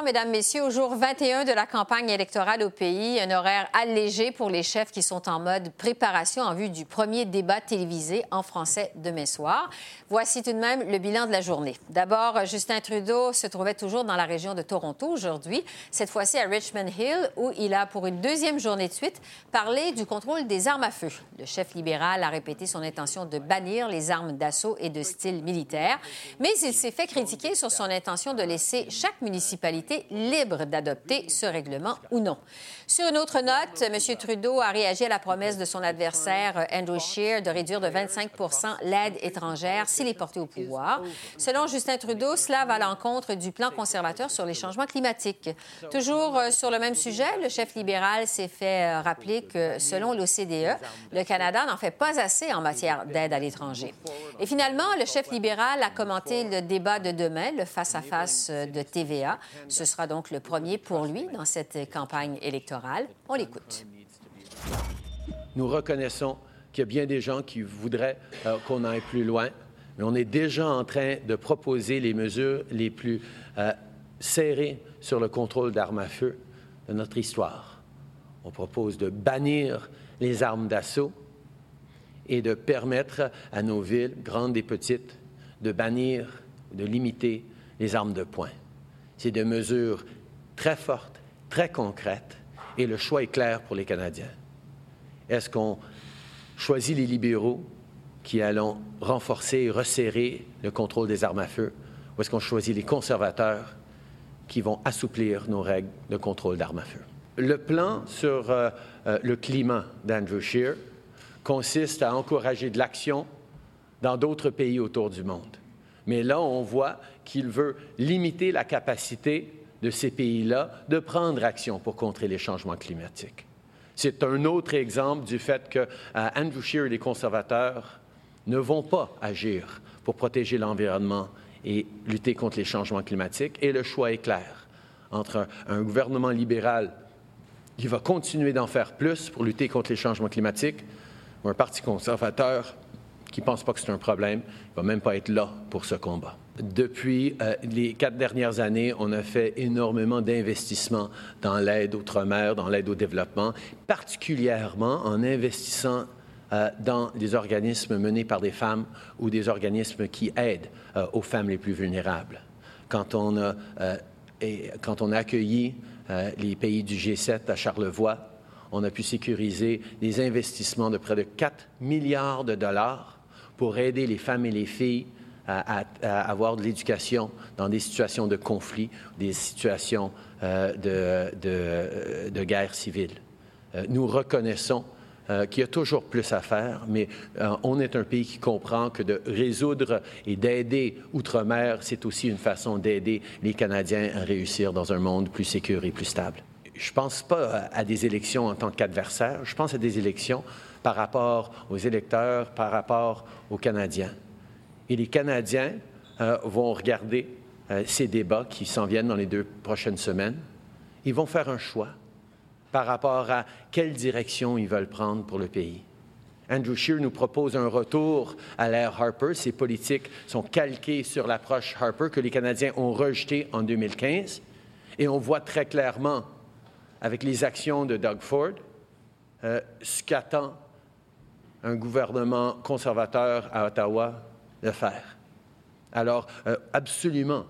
Mesdames, Messieurs. Au jour 21 de la campagne électorale au pays, un horaire allégé pour les chefs qui sont en mode préparation en vue du premier débat télévisé en français demain soir. Voici tout de même le bilan de la journée. D'abord, Justin Trudeau se trouvait toujours dans la région de Toronto aujourd'hui, cette fois-ci à Richmond Hill, où il a, pour une deuxième journée de suite, parlé du contrôle des armes à feu. Le chef libéral a répété son intention de bannir les armes d'assaut et de style militaire, mais il s'est fait critiquer sur son intention de laisser chaque municipalité d'adopter ce règlement ou non. Sur une autre note, M. Trudeau a réagi à la promesse de son adversaire Andrew Scheer de réduire de 25% l'aide étrangère s'il est porté au pouvoir. Selon Justin Trudeau, cela va à l'encontre du plan conservateur sur les changements climatiques. Toujours euh, sur le même sujet, le chef libéral s'est fait euh, rappeler que, selon l'OCDE, le Canada n'en fait pas assez en matière d'aide à l'étranger. Et finalement, le chef libéral a commenté le débat de demain, le face-à-face -face de TVA. Ce sera donc le premier pour lui dans cette campagne électorale. On l'écoute. Nous reconnaissons qu'il y a bien des gens qui voudraient euh, qu'on aille plus loin, mais on est déjà en train de proposer les mesures les plus euh, serrées sur le contrôle d'armes à feu de notre histoire. On propose de bannir les armes d'assaut et de permettre à nos villes, grandes et petites, de bannir, de limiter les armes de poing. C'est des mesures très fortes, très concrètes, et le choix est clair pour les Canadiens. Est-ce qu'on choisit les libéraux qui allons renforcer et resserrer le contrôle des armes à feu, ou est-ce qu'on choisit les conservateurs qui vont assouplir nos règles de contrôle d'armes à feu? Le plan sur euh, euh, le climat d'Andrew Scheer consiste à encourager de l'action dans d'autres pays autour du monde. Mais là, on voit qu'il veut limiter la capacité de ces pays-là de prendre action pour contrer les changements climatiques. C'est un autre exemple du fait que euh, Andrew Scheer et les conservateurs ne vont pas agir pour protéger l'environnement et lutter contre les changements climatiques. Et le choix est clair entre un gouvernement libéral qui va continuer d'en faire plus pour lutter contre les changements climatiques ou un parti conservateur qui ne pense pas que c'est un problème, ne va même pas être là pour ce combat. Depuis euh, les quatre dernières années, on a fait énormément d'investissements dans l'aide outre-mer, dans l'aide au développement, particulièrement en investissant euh, dans des organismes menés par des femmes ou des organismes qui aident euh, aux femmes les plus vulnérables. Quand on a, quand on a accueilli les pays du G7 à Charlevoix, on a pu sécuriser des investissements de près de 4 milliards de dollars pour aider les femmes et les filles à, avoir de l'éducation dans des situations de conflit, des situations euh, de, guerre civile. Euh, nous reconnaissons euh, qu'il y a toujours plus à faire, mais on est un pays qui comprend que de résoudre et d'aider outre-mer, c'est aussi une façon d'aider les Canadiens à réussir dans un monde plus sécur et plus stable. Je ne pense pas à des élections en tant qu'adversaire, je pense à des élections par rapport aux électeurs, par rapport aux Canadiens. Et les Canadiens euh, vont regarder euh, ces débats qui s'en viennent dans les deux prochaines semaines. Ils vont faire un choix par rapport à quelle direction ils veulent prendre pour le pays. Andrew Scheer nous propose un retour à l'ère Harper. Ces politiques sont calquées sur l'approche Harper que les Canadiens ont rejetée en 2015. Et on voit très clairement, avec les actions de Doug Ford, euh, ce qu'attend un gouvernement conservateur à Ottawa de faire. Alors, euh, absolument,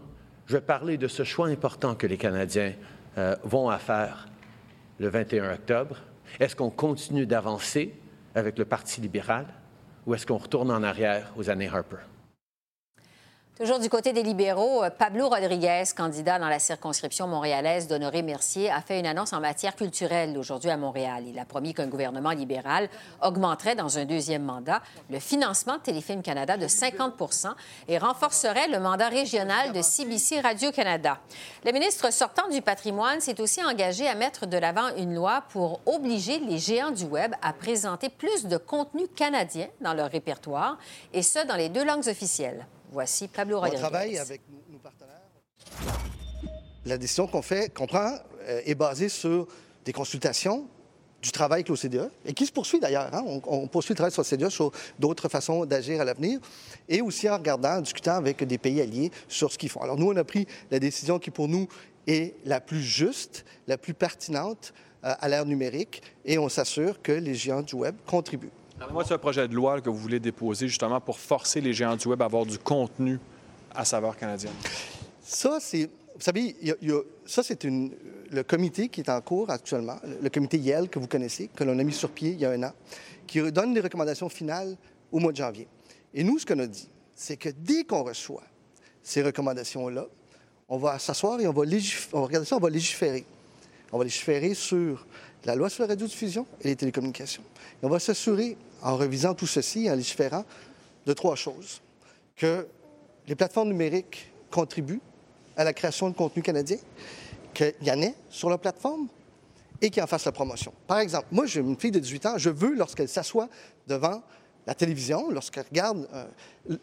je vais parler de ce choix important que les Canadiens euh, vont à faire le 21 octobre. Est-ce qu'on continue d'avancer avec le Parti libéral ou est-ce qu'on retourne en arrière aux années Harper? Toujours du côté des libéraux, euh, Pablo Rodriguez, candidat dans la circonscription montréalaise d'Honoré-Mercier, a fait une annonce en matière culturelle aujourd'hui à Montréal. Il a promis qu'un gouvernement libéral augmenterait dans un deuxième mandat le financement de Téléfilm Canada de 50% et renforcerait le mandat régional de CBC Radio-Canada. Le ministre sortant du patrimoine s'est aussi engagé à mettre de l'avant une loi pour obliger les géants du Web à présenter plus de contenu canadien dans leur répertoire, et ce, dans les deux langues officielles. Voici Pablo Rodriguez. On travaille avec nos, partenaires. La décision qu'on fait, qu'on prend, euh, est basée sur des consultations, du travail avec l'OCDE, et qui se poursuit d'ailleurs. Hein. On, poursuit le travail sur l'OCDE sur d'autres façons d'agir à l'avenir, et aussi en regardant, en discutant avec des pays alliés sur ce qu'ils font. Alors nous, on a pris la décision qui, pour nous, est la plus juste, la plus pertinente euh, à l'ère numérique, et on s'assure que les géants du Web contribuent. Moi, c'est projet de loi que vous voulez déposer justement pour forcer les géants du Web à avoir du contenu à saveur canadienne. Ça, c'est. Vous savez, ça, c'est le comité qui est en cours actuellement, le comité Yale que vous connaissez, que l'on a mis sur pied il y a un an, qui donne des recommandations finales au mois de janvier. Et nous, ce qu'on a dit, c'est que dès qu'on reçoit ces recommandations-là, on va s'asseoir et on va regarder ça, on va légiférer. On va légiférer sur la loi sur la radiodiffusion et les télécommunications. On va s'assurer en revisant tout ceci, en légiférant, de trois choses. Que les plateformes numériques contribuent à la création de contenu canadien, qu'il y en ait sur la plateforme et qu'ils en fassent la promotion. Par exemple, moi, j'ai une fille de 18 ans, je veux, lorsqu'elle s'assoit devant la télévision, lorsqu'elle regarde euh,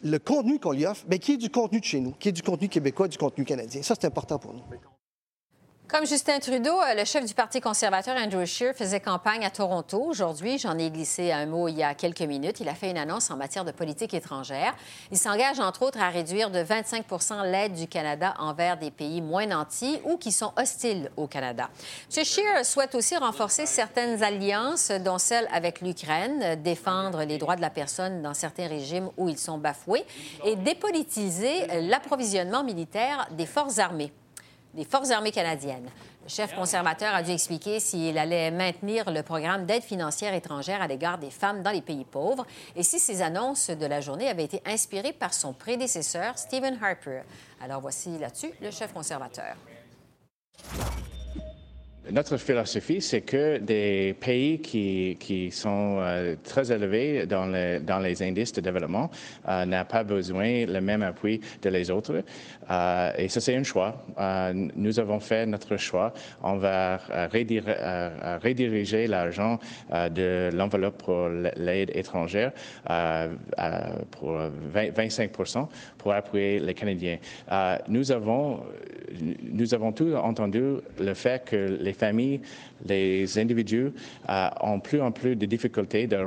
le contenu qu'on lui offre, mais qui est du contenu de chez nous, qui est du contenu québécois, du contenu canadien. Ça, c'est important pour nous. Comme Justin Trudeau, euh, le chef du Parti conservateur Andrew Scheer faisait campagne à Toronto. Aujourd'hui, j'en ai glissé un mot il y a quelques minutes. Il a fait une annonce en matière de politique étrangère. Il s'engage entre autres à réduire de 25% l'aide du Canada envers des pays moins nantis ou qui sont hostiles au Canada. M. Scheer souhaite aussi renforcer certaines alliances, dont celle avec l'Ukraine, défendre les droits de la personne dans certains régimes où ils sont bafoués et dépolitiser l'approvisionnement militaire des forces armées des Forces armées canadiennes. Le chef conservateur a dû expliquer s'il allait maintenir le programme d'aide financière étrangère à l'égard des femmes dans les pays pauvres et si ces annonces de la journée avaient été inspirées par son prédécesseur, Stephen Harper. Alors voici là-dessus le chef conservateur. Notre philosophie, c'est que des pays qui, qui sont euh, très élevés dans, dans les indices de développement euh, n'ont pas besoin le même appui de les autres. Euh, et ça, c'est un choix. nous avons fait notre choix. On va rediriger l'argent de l'enveloppe pour l'aide étrangère pour 25 pour appuyer les Canadiens. nous avons nous avons tous entendu le fait que les familles, les individus euh, ont plus en plus de difficultés de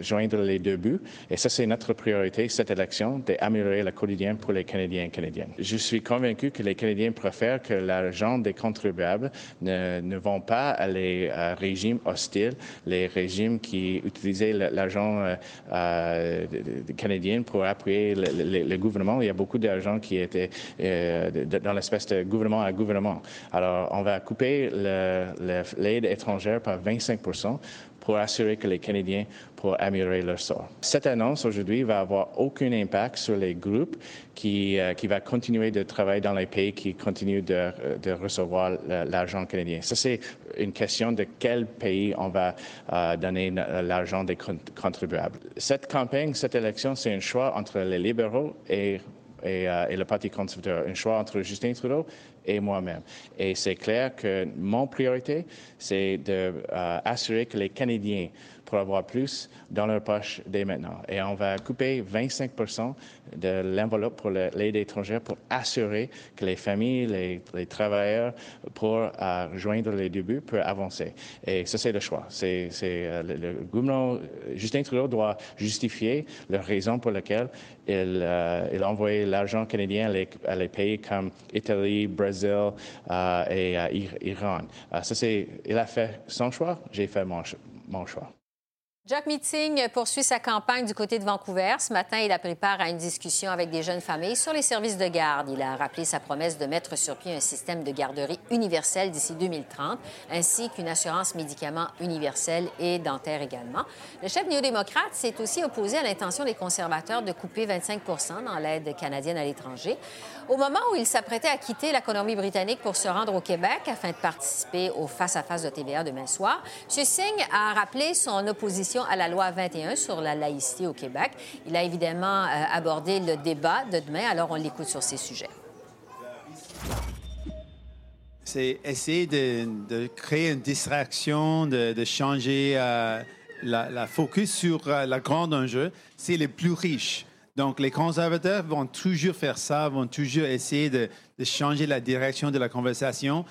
joindre les deux buts. Et ça, c'est notre priorité, cette élection, d'améliorer le quotidien pour les Canadiens et Canadiennes. Je suis convaincu que les Canadiens préfèrent que l'argent des contribuables ne, ne vont pas à les euh, régimes hostiles, les régimes qui utilisaient l'argent euh, euh canadien pour appuyer le, le, gouvernement. Il y a beaucoup d'argent qui était dans l'espèce de gouvernement à gouvernement. Alors, on va couper l'aide étrangère par 25 pour assurer que les Canadiens pourront améliorer leur sort. Cette annonce aujourd'hui va avoir aucun impact sur les groupes qui, euh, qui va continuer de travailler dans les pays qui continuent de, de recevoir l'argent canadien. Ça, c'est une question de quel pays on va euh, donner l'argent des contribuables. Cette campagne, cette élection, c'est un choix entre les libéraux et euh, et, le Parti conservateur. Un choix entre Justin Trudeau et moi-même. Et c'est clair que mon priorité, c'est d'assurer euh, que les Canadiens pourront avoir plus dans leur poche dès maintenant. Et on va couper 25 de l'enveloppe pour l'aide étrangère pour assurer que les familles, les, travailleurs, pour euh, rejoindre les débuts, peuvent avancer. Et ça, c'est le choix. C'est, euh, le, gouvernement, Justin Trudeau doit justifier la raison pour laquelle il, il a envoyé l'argent canadien à les, pays comme Italie, Brésil, euh, et euh, Iran. Ça, c'est, il a fait son choix, j'ai fait mon, choix. Jack Meeting poursuit sa campagne du côté de Vancouver. Ce matin, il a pris part à une discussion avec des jeunes familles sur les services de garde. Il a rappelé sa promesse de mettre sur pied un système de garderie universel d'ici 2030, ainsi qu'une assurance médicaments universelle et dentaire également. Le chef néo-démocrate s'est aussi opposé à l'intention des conservateurs de couper 25% dans l'aide canadienne à l'étranger. Au moment où il s'apprêtait à quitter la Colombie-Britannique pour se rendre au Québec afin de participer au face-à-face de TVA demain soir, M. Singh a rappelé son opposition à la loi 21 sur la laïcité au Québec. Il a évidemment euh, abordé le débat de demain, alors on l'écoute sur ces sujets. C'est essayer de, créer une distraction, de, changer euh, la, focus sur euh, la grande enjeu. C'est les plus riches. Donc, les conservateurs vont toujours faire ça, vont toujours essayer de, changer la direction de la conversation.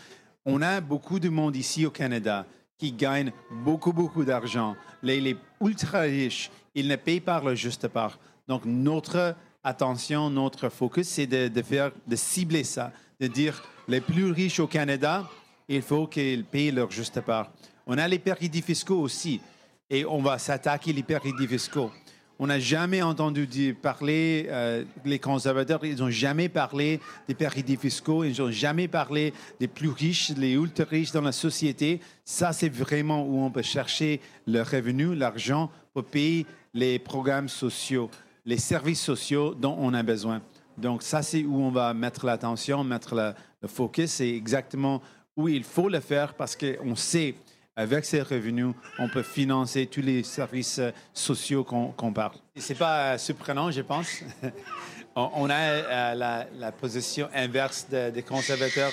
On a beaucoup de monde ici au Canada qui gagne beaucoup, beaucoup d'argent. Les, les, ultra riches, ils ne payent pas le juste part. Donc, notre attention, notre focus, c'est de, faire, de cibler ça, de dire les plus riches au Canada, il faut qu'ils payent leur juste part. On a les paradis fiscaux aussi, et on va s'attaquer les paradis fiscaux. On n'a jamais entendu parler, euh, les conservateurs, ils n'ont jamais parlé des paradis fiscaux, ils n'ont jamais parlé des plus riches, les ultra riches dans la société. Ça, c'est vraiment où on peut chercher le revenu, l'argent pour payer les programmes sociaux, les services sociaux dont on a besoin. Donc, ça, c'est où on va mettre l'attention, mettre le focus. C'est exactement où il faut le faire parce qu'on sait avec ces revenus, on peut financer tous les services euh, sociaux qu'on parle. Ce n'est pas euh, surprenant, je pense. on a euh, la, position inverse des conservateurs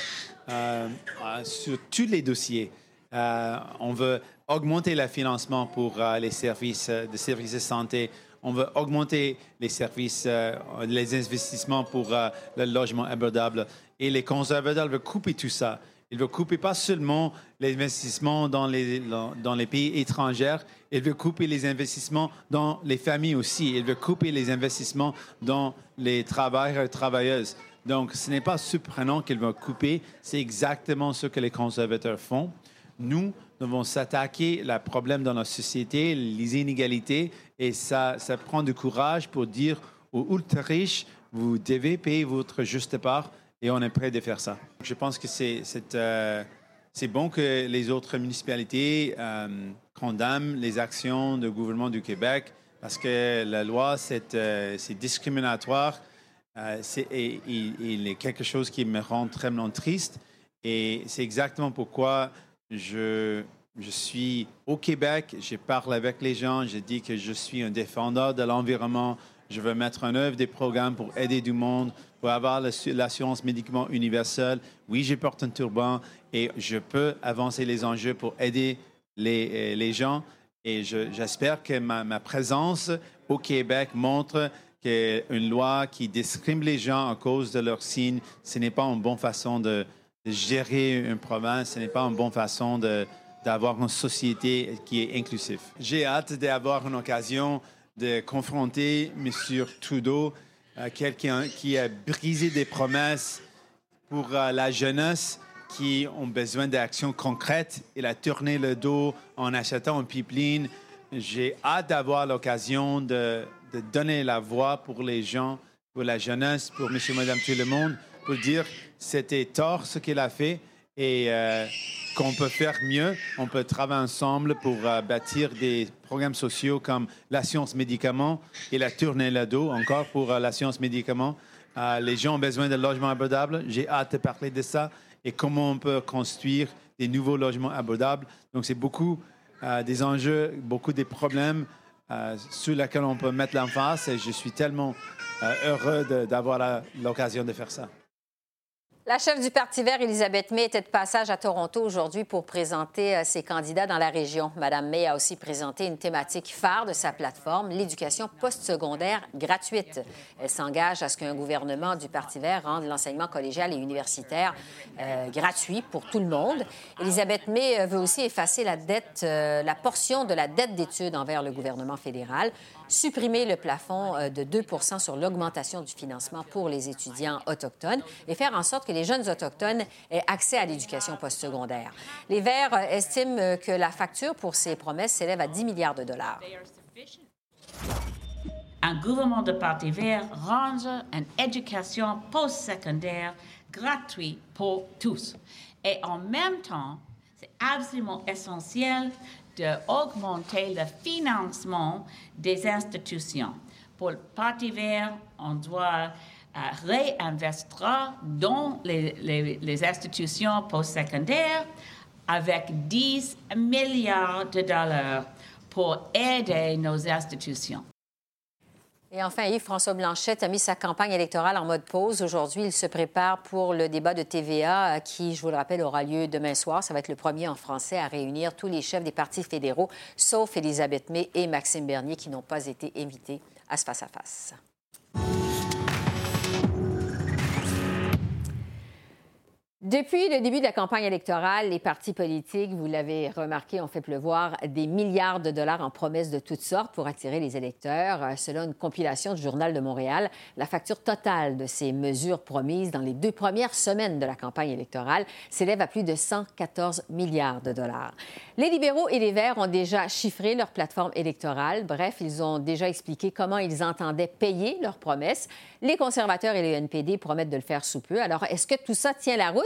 sur tous les dossiers. on veut augmenter le financement pour les services, de services de santé. On veut augmenter les services, les investissements pour le logement abordable. Et les conservateurs veulent couper tout ça. Il veut couper pas seulement les investissements dans les, dans les pays étrangers, il veut couper les investissements dans les familles aussi. Il veut couper les investissements dans les travailleurs et travailleuses. Donc, ce n'est pas surprenant qu'il veut couper. C'est exactement ce que les conservateurs font. Nous devons s'attaquer au problème dans la société, les inégalités, et ça, ça prend du courage pour dire aux ultra riches, vous devez payer votre juste part et on est prêt de faire ça. Je pense que c'est euh, bon que les autres municipalités euh, condamnent les actions du gouvernement du Québec parce que la loi, c'est euh, discriminatoire. c'est il, est quelque chose qui me rend très triste. Et c'est exactement pourquoi je, je suis au Québec, je parle avec les gens, je dis que je suis un défendeur de l'environnement, je veux mettre en œuvre des programmes pour aider du monde, pour avoir l'assurance médicaments universelle. Oui, je porte un turban et je peux avancer les enjeux pour aider les, euh, gens. Et j'espère que ma, présence au Québec montre qu'une loi qui discrimine les gens à cause de leur signe, ce n'est pas une bonne façon de, gérer une province, ce n'est pas une bonne façon d'avoir une société qui est inclusive. J'ai hâte d'avoir une occasion de confronter M. Trudeau quelqu'un qui a brisé des promesses pour euh, la jeunesse qui ont besoin d'actions concrètes. Il a tourné le dos en achetant un pipeline. J'ai hâte d'avoir l'occasion de, donner la voix pour les gens, pour la jeunesse, pour monsieur, madame, tout le monde, pour dire c'était tort ce qu'il a fait et euh, qu'on peut faire mieux. On peut travailler ensemble pour euh, bâtir des programmes sociaux comme la science médicaments et la tournée dos encore pour euh, la science médicaments. les gens ont besoin de logements abordables. J'ai hâte de parler de ça et comment on peut construire des nouveaux logements abordables. Donc, c'est beaucoup des enjeux, beaucoup des problèmes sur lesquels on peut mettre l'emphase et je suis tellement heureux d'avoir l'occasion de faire ça. La chef du Parti vert, Elisabeth May, était de passage à Toronto aujourd'hui pour présenter euh, ses candidats dans la région. Madame May a aussi présenté une thématique phare de sa plateforme, l'éducation postsecondaire gratuite. Elle s'engage à ce qu'un gouvernement du Parti vert rende l'enseignement collégial et universitaire euh, gratuit pour tout le monde. Elisabeth May euh, veut aussi effacer la dette, la portion de la dette d'études envers le gouvernement fédéral supprimer le plafond de 2% sur l'augmentation du financement pour les étudiants autochtones et faire en sorte que les jeunes autochtones aient accès à l'éducation postsecondaire. Les Verts estiment que la facture pour ces promesses s'élève à 10 milliards de dollars. Un gouvernement de Parti vert rendre une éducation postsecondaire gratuite pour tous. Et en même temps, c'est absolument essentiel d'augmenter le financement des institutions. Pour le Parti vert, on doit euh, réinvestir dans les, les, les institutions postsecondaires avec 10 milliards de dollars pour aider nos institutions. Et enfin, Yves-François Blanchette a mis sa campagne électorale en mode pause. Aujourd'hui, il se prépare pour le débat de TVA qui, je vous le rappelle, aura lieu demain soir. Ça va être le premier en français à réunir tous les chefs des partis fédéraux, sauf Elisabeth May et Maxime Bernier, qui n'ont pas été invités à ce face-à-face. Depuis le début de la campagne électorale, les partis politiques, vous l'avez remarqué, ont fait pleuvoir des milliards de dollars en promesses de toutes sortes pour attirer les électeurs. Euh, selon une compilation du Journal de Montréal, la facture totale de ces mesures promises dans les deux premières semaines de la campagne électorale s'élève à plus de 114 milliards de dollars. Les libéraux et les Verts ont déjà chiffré leur plateforme électorale. Bref, ils ont déjà expliqué comment ils entendaient payer leurs promesses. Les conservateurs et les NPD promettent de le faire sous peu. Alors, est-ce que tout ça tient la route?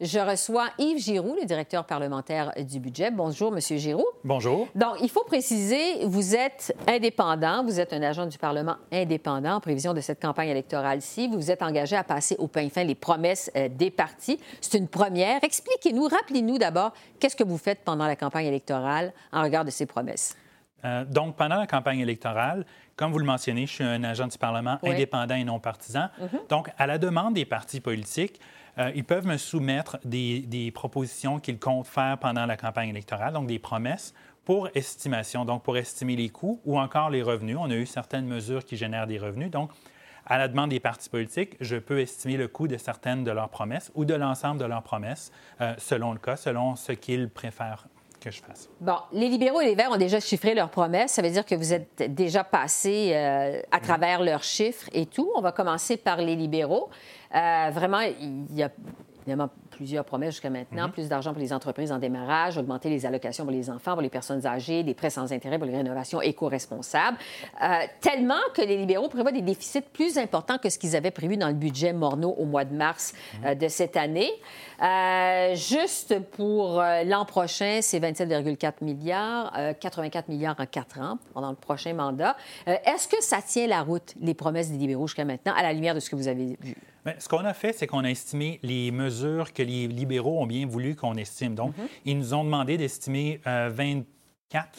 Je reçois Yves Giroux, le directeur parlementaire du budget. Bonjour, Monsieur Giroux. Bonjour. Donc, il faut préciser, vous êtes indépendant, vous êtes un agent du Parlement indépendant en prévision de cette campagne électorale-ci. Vous vous êtes engagé à passer au pain fin les promesses euh, des partis. C'est une première. Expliquez-nous, rappelez-nous d'abord, qu'est-ce que vous faites pendant la campagne électorale en regard de ces promesses? Euh, donc, pendant la campagne électorale, comme vous le mentionnez, je suis un agent du Parlement indépendant et non partisan. Mm-hmm. Donc, à la demande des partis politiques, euh, ils peuvent me soumettre des, propositions qu'ils comptent faire pendant la campagne électorale, donc des promesses pour estimation, donc pour estimer les coûts ou encore les revenus. On a eu certaines mesures qui génèrent des revenus. Donc, à la demande des partis politiques, je peux estimer le coût de certaines de leurs promesses ou de l'ensemble de leurs promesses, euh, selon le cas, selon ce qu'ils préfèrent que je fasse. Bon, les libéraux et les Verts ont déjà chiffré leurs promesses. Ça veut dire que vous êtes déjà passé euh, à travers leurs chiffres et tout. On va commencer par les libéraux. Euh, vraiment, il y a évidemment plusieurs promesses jusqu'à maintenant. Mhm. Plus d'argent pour les entreprises en démarrage, augmenter les allocations pour les enfants, pour les personnes âgées, des prêts sans intérêt pour les rénovations éco-responsables. Euh, tellement que les libéraux prévoient des déficits plus importants que ce qu'ils avaient prévu dans le budget Morneau au mois de mars mhm. euh, de cette année. Euh, juste pour l'an prochain, c'est 27,4 milliards, 84 milliards en quatre ans pendant le prochain mandat. Est-ce que ça tient la route, les promesses des libéraux jusqu'à maintenant, à la lumière de ce que vous avez vu? Bien, ce qu'on a fait, c'est qu'on a estimé les mesures que les libéraux ont bien voulu qu'on estime. Donc, mhm. ils nous ont demandé d'estimer 24 euh,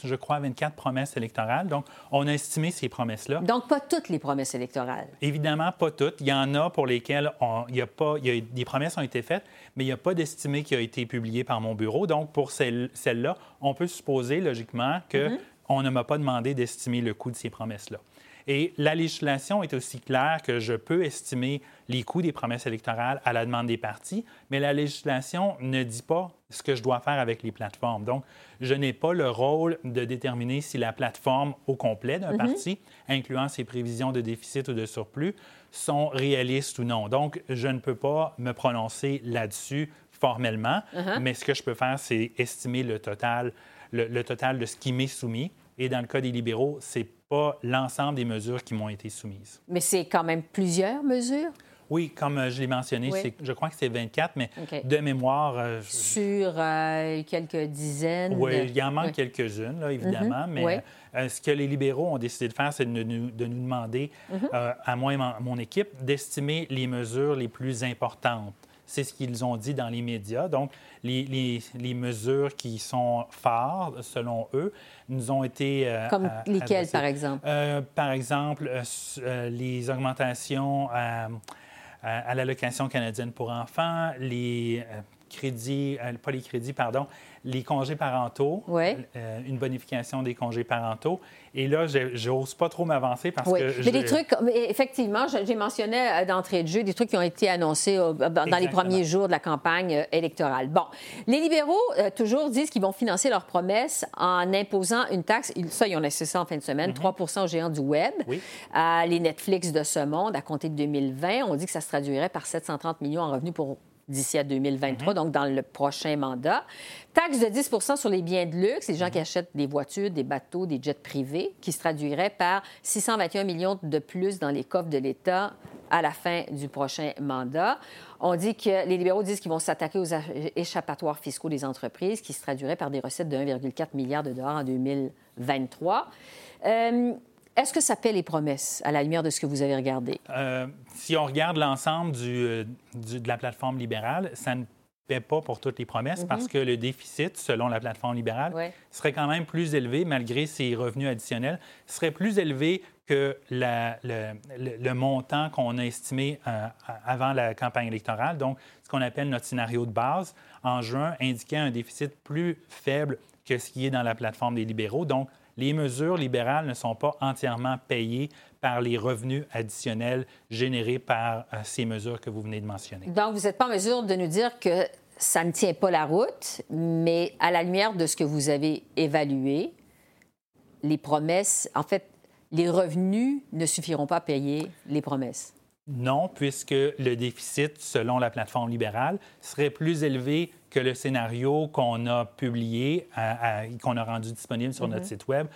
je crois, 24 promesses électorales. Donc, on a estimé ces promesses-là. Donc, pas toutes les promesses électorales. Évidemment, pas toutes. Il y en a pour lesquelles il y a pas, il y a, des promesses ont été faites, mais il n'y a pas d'estimé qui a été publié par mon bureau. Donc, pour celles-là, on peut supposer logiquement qu'on mhm. ne m'a pas demandé d'estimer le coût de ces promesses-là. Et la législation est aussi claire que je peux estimer les coûts des promesses électorales à la demande des partis, mais la législation ne dit pas ce que je dois faire avec les plateformes. Donc, je n'ai pas le rôle de déterminer si la plateforme au complet d'un mhm. parti, incluant ses prévisions de déficit ou de surplus, sont réalistes ou non. Donc, je ne peux pas me prononcer là-dessus formellement, uh-huh. mais ce que je peux faire, c'est estimer le total, le total de ce qui m'est soumis. Et dans le cas des libéraux, c'est pas l'ensemble des mesures qui m'ont été soumises. Mais c'est quand même plusieurs mesures? Oui, comme euh, je l'ai mentionné, je crois que c'est 24, mais de mémoire. Euh, Sur euh, quelques dizaines. Oui, il y en manque quelques-unes, évidemment, mhm. mais ce que les libéraux ont décidé de faire, c'est de, nous, demander, mhm. à moi et mon équipe, d'estimer les mesures les plus importantes. C'est ce qu'ils ont dit dans les médias. Donc, les, les, mesures qui sont fortes, selon eux, nous ont été... Euh, Comme lesquelles, par exemple? Euh, par exemple, euh, les augmentations à, à l'allocation canadienne pour enfants, les crédits, pas les crédits, pardon, les congés parentaux, euh, une bonification des congés parentaux. Et là, j'ose pas trop m'avancer parce que... Mais des trucs, effectivement, j'ai mentionné euh, d'entrée de jeu des trucs qui ont été annoncés dans les premiers jours de la campagne euh, électorale. Bon, les libéraux, toujours, disent qu'ils vont financer leurs promesses en imposant une taxe. Ça, ils ont laissé ça en fin de semaine, 3 mm-hmm. aux géants du Web. les Netflix de ce monde, à compter de 2020, on dit que ça se traduirait par 730 millions en revenus pour d'ici à 2023, donc dans le prochain mandat. Taxe de 10% sur les biens de luxe, les gens qui achètent des voitures, des bateaux, des jets privés, qui se traduirait par 621 millions de plus dans les coffres de l'État à la fin du prochain mandat. On dit que les libéraux disent qu'ils vont s'attaquer aux échappatoires fiscaux des entreprises, qui se traduiraient par des recettes de 1,4 milliard de dollars en 2023. Euh, est-ce que ça paie les promesses à la lumière de ce que vous avez regardé? Euh, si on regarde l'ensemble euh, de la plateforme libérale, ça ne paie pas pour toutes les promesses parce mhm. que le déficit, selon la plateforme libérale, serait quand même plus élevé malgré ces revenus additionnels, serait plus élevé que le, montant qu'on a estimé euh, avant la campagne électorale. Donc, ce qu'on appelle notre scénario de base, en juin, indiquait un déficit plus faible que ce qui est dans la plateforme des libéraux. Donc, les mesures libérales ne sont pas entièrement payées par les revenus additionnels générés par euh, ces mesures que vous venez de mentionner. Donc, vous n'êtes pas en mesure de nous dire que ça ne tient pas la route, mais à la lumière de ce que vous avez évalué, les promesses, en fait, les revenus ne suffiront pas à payer les promesses. Non, puisque le déficit, selon la plateforme libérale, serait plus élevé que le scénario qu'on a publié, qu'on a rendu disponible sur notre mhm. site Web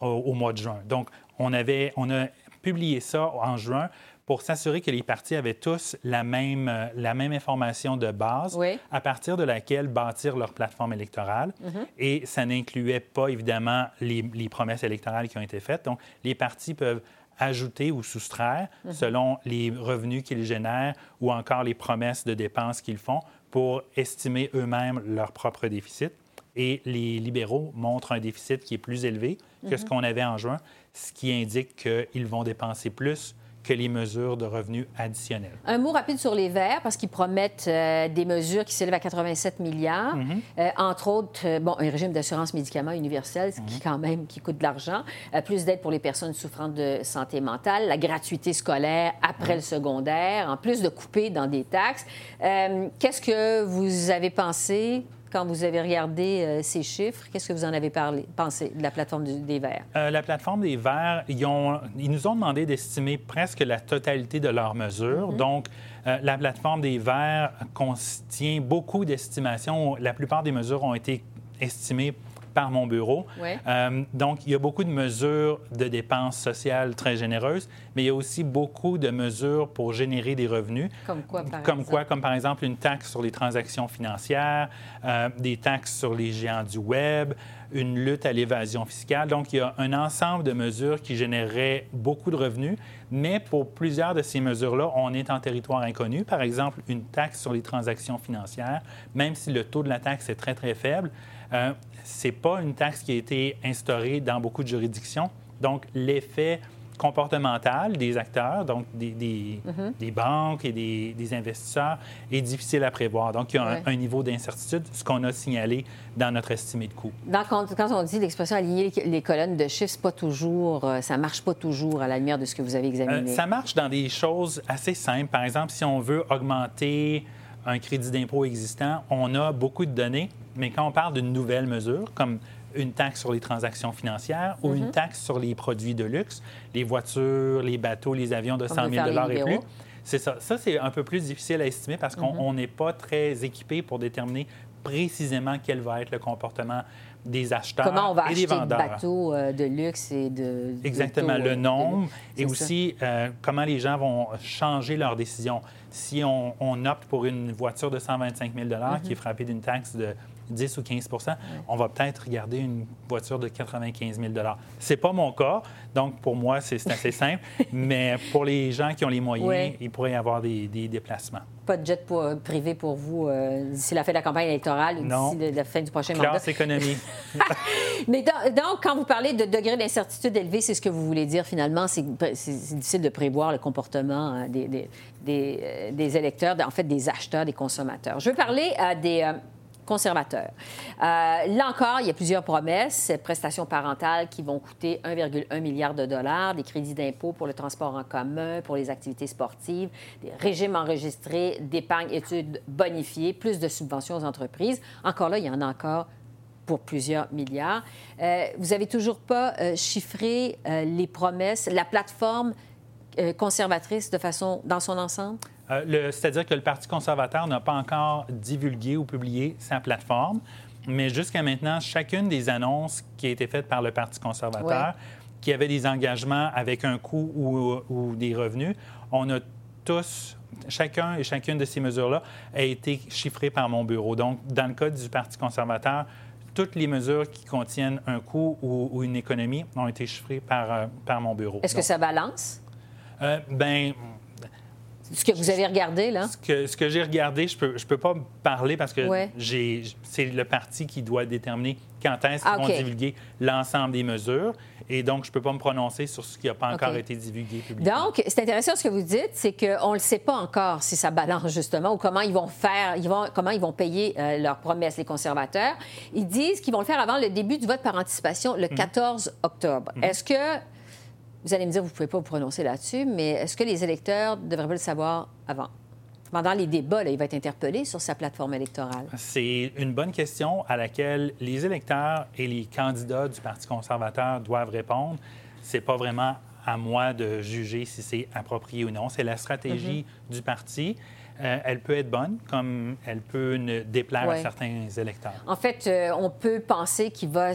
au, mois de juin. Donc, on, avait, on a publié ça en juin pour s'assurer que les partis avaient tous la même, la même information de base à partir de laquelle bâtir leur plateforme électorale. Mhm. Et ça n'incluait pas, évidemment, les, les, promesses électorales qui ont été faites. Donc, les partis peuvent ajouter ou soustraire mhm. selon les revenus qu'ils génèrent ou encore les promesses de dépenses qu'ils font pour estimer eux-mêmes leur propre déficit. Et les libéraux montrent un déficit qui est plus élevé que ce mhm. qu'on avait en juin, ce qui indique qu'ils vont dépenser plus que les mesures de revenus additionnels. Un mot rapide sur les Verts, parce qu'ils promettent euh, des mesures qui s'élèvent à 87 milliards, mhm. euh, entre autres, euh, bon, un régime d'assurance médicaments universel, qui mhm. quand même qui coûte de l'argent, plus d'aide pour les personnes souffrant de santé mentale, la gratuité scolaire après le secondaire, en plus de couper dans des taxes. Qu'est-ce que vous avez pensé quand vous avez regardé euh, ces chiffres, qu'est-ce que vous en avez parlé, pensé de la plateforme des Verts? Euh, la plateforme des Verts, ils, ont, ils, nous ont demandé d'estimer presque la totalité de leurs mesures. Mm-hmm. Donc, euh, la plateforme des Verts contient beaucoup d'estimations. La plupart des mesures ont été estimées par mon bureau. Euh, donc, il y a beaucoup de mesures de dépenses sociales très généreuses, mais il y a aussi beaucoup de mesures pour générer des revenus. Comme quoi, par Comme exemple? quoi, comme par exemple une taxe sur les transactions financières, euh, des taxes sur les géants du Web, une lutte à l'évasion fiscale. Donc, il y a un ensemble de mesures qui généreraient beaucoup de revenus, mais pour plusieurs de ces mesures-là, on est en territoire inconnu. Par exemple, une taxe sur les transactions financières, même si le taux de la taxe est très, très faible, euh, ce n'est pas une taxe qui a été instaurée dans beaucoup de juridictions. Donc, l'effet comportemental des acteurs, donc des, des, mhm. banques et des, investisseurs, est difficile à prévoir. Donc, il y a un, niveau d'incertitude, ce qu'on a signalé dans notre estimé de coût. Donc, quand, on dit l'expression aligner les colonnes de chiffres, pas toujours, euh, ça marche pas toujours à la lumière de ce que vous avez examiné. Euh, ça marche dans des choses assez simples. Par exemple, si on veut augmenter un crédit d'impôt existant, on a beaucoup de données, mais quand on parle d'une nouvelle mesure, comme une taxe sur les transactions financières ou une mhm. taxe sur les produits de luxe, les voitures, les bateaux, les avions de 100 000 et plus, c'est ça. Ça, c'est un peu plus difficile à estimer parce qu'on mhm. n'est pas très équipé pour déterminer précisément quel va être le comportement des acheteurs Comment on va et des vendeurs. Comment bateaux euh, de luxe et de... Exactement, le nombre et aussi euh, comment les gens vont changer leur décision. Si on, opte pour une voiture de 125 000 qui est frappée d'une taxe de 10 ou 15% on va peut-être regarder une voiture de 95 000 Ce n'est pas mon cas, donc pour moi, c'est assez simple, mais pour les gens qui ont les moyens, il pourrait y avoir des, déplacements. Pas de jet euh, privé pour vous euh, d'ici la fin de la campagne électorale ou d'ici la fin du prochain Classe mandat? économie. mais donc, quand vous parlez de degré d'incertitude élevé, c'est ce que vous voulez dire finalement, c'est difficile de prévoir le comportement hein, des, des, euh, des, électeurs, en fait des acheteurs, des consommateurs. Je veux parler à des conservateur. Euh, là encore, il y a plusieurs promesses. Prestations parentales qui vont coûter 1,1 milliard de dollars, des crédits d'impôt pour le transport en commun, pour les activités sportives, des régimes enregistrés d'épargne études bonifiées, plus de subventions aux entreprises. Encore là, il y en a encore pour plusieurs milliards. Euh, vous n'avez toujours pas euh, chiffré les promesses, la plateforme conservatrice de façon dans son ensemble? Euh, c'est-à-dire que le Parti conservateur n'a pas encore divulgué ou publié sa plateforme, mais jusqu'à maintenant, chacune des annonces qui a été faites par le Parti conservateur, qui avait des engagements avec un coût ou, ou des revenus, on a tous chacun et chacune de ces mesures-là a été chiffrée par mon bureau. Donc, dans le cas du Parti conservateur, toutes les mesures qui contiennent un coût ou, une économie ont été chiffrées par, euh, par mon bureau. Est-ce que ça balance? Euh, ben, ce que vous avez regardé, là? Ce que, ce que j'ai regardé, je ne peux, je peux pas parler parce que c'est le parti qui doit déterminer quand est-ce qu'ils ah, vont divulguer l'ensemble des mesures. Et donc, je ne peux pas me prononcer sur ce qui n'a pas encore été divulgué publiquement. Donc, c'est intéressant ce que vous dites, c'est qu'on ne le sait pas encore si ça balance, justement, ou comment ils vont faire, ils vont, comment ils vont payer euh, leurs promesses, les conservateurs. Ils disent qu'ils vont le faire avant le début du vote par anticipation, le 14 mhm. octobre. Mhm. Est-ce que vous allez me dire, vous ne pouvez pas vous prononcer là-dessus, mais est-ce que les électeurs devraient le savoir avant? Pendant les débats, il va être interpellé sur sa plateforme électorale. C'est une bonne question à laquelle les électeurs et les candidats du Parti conservateur doivent répondre. C'est pas vraiment à moi de juger si c'est approprié ou non. C'est la stratégie mm-hmm. du parti. Euh, elle peut être bonne, comme elle peut ne déplaire à certains électeurs. En fait, euh, on peut penser qu'il va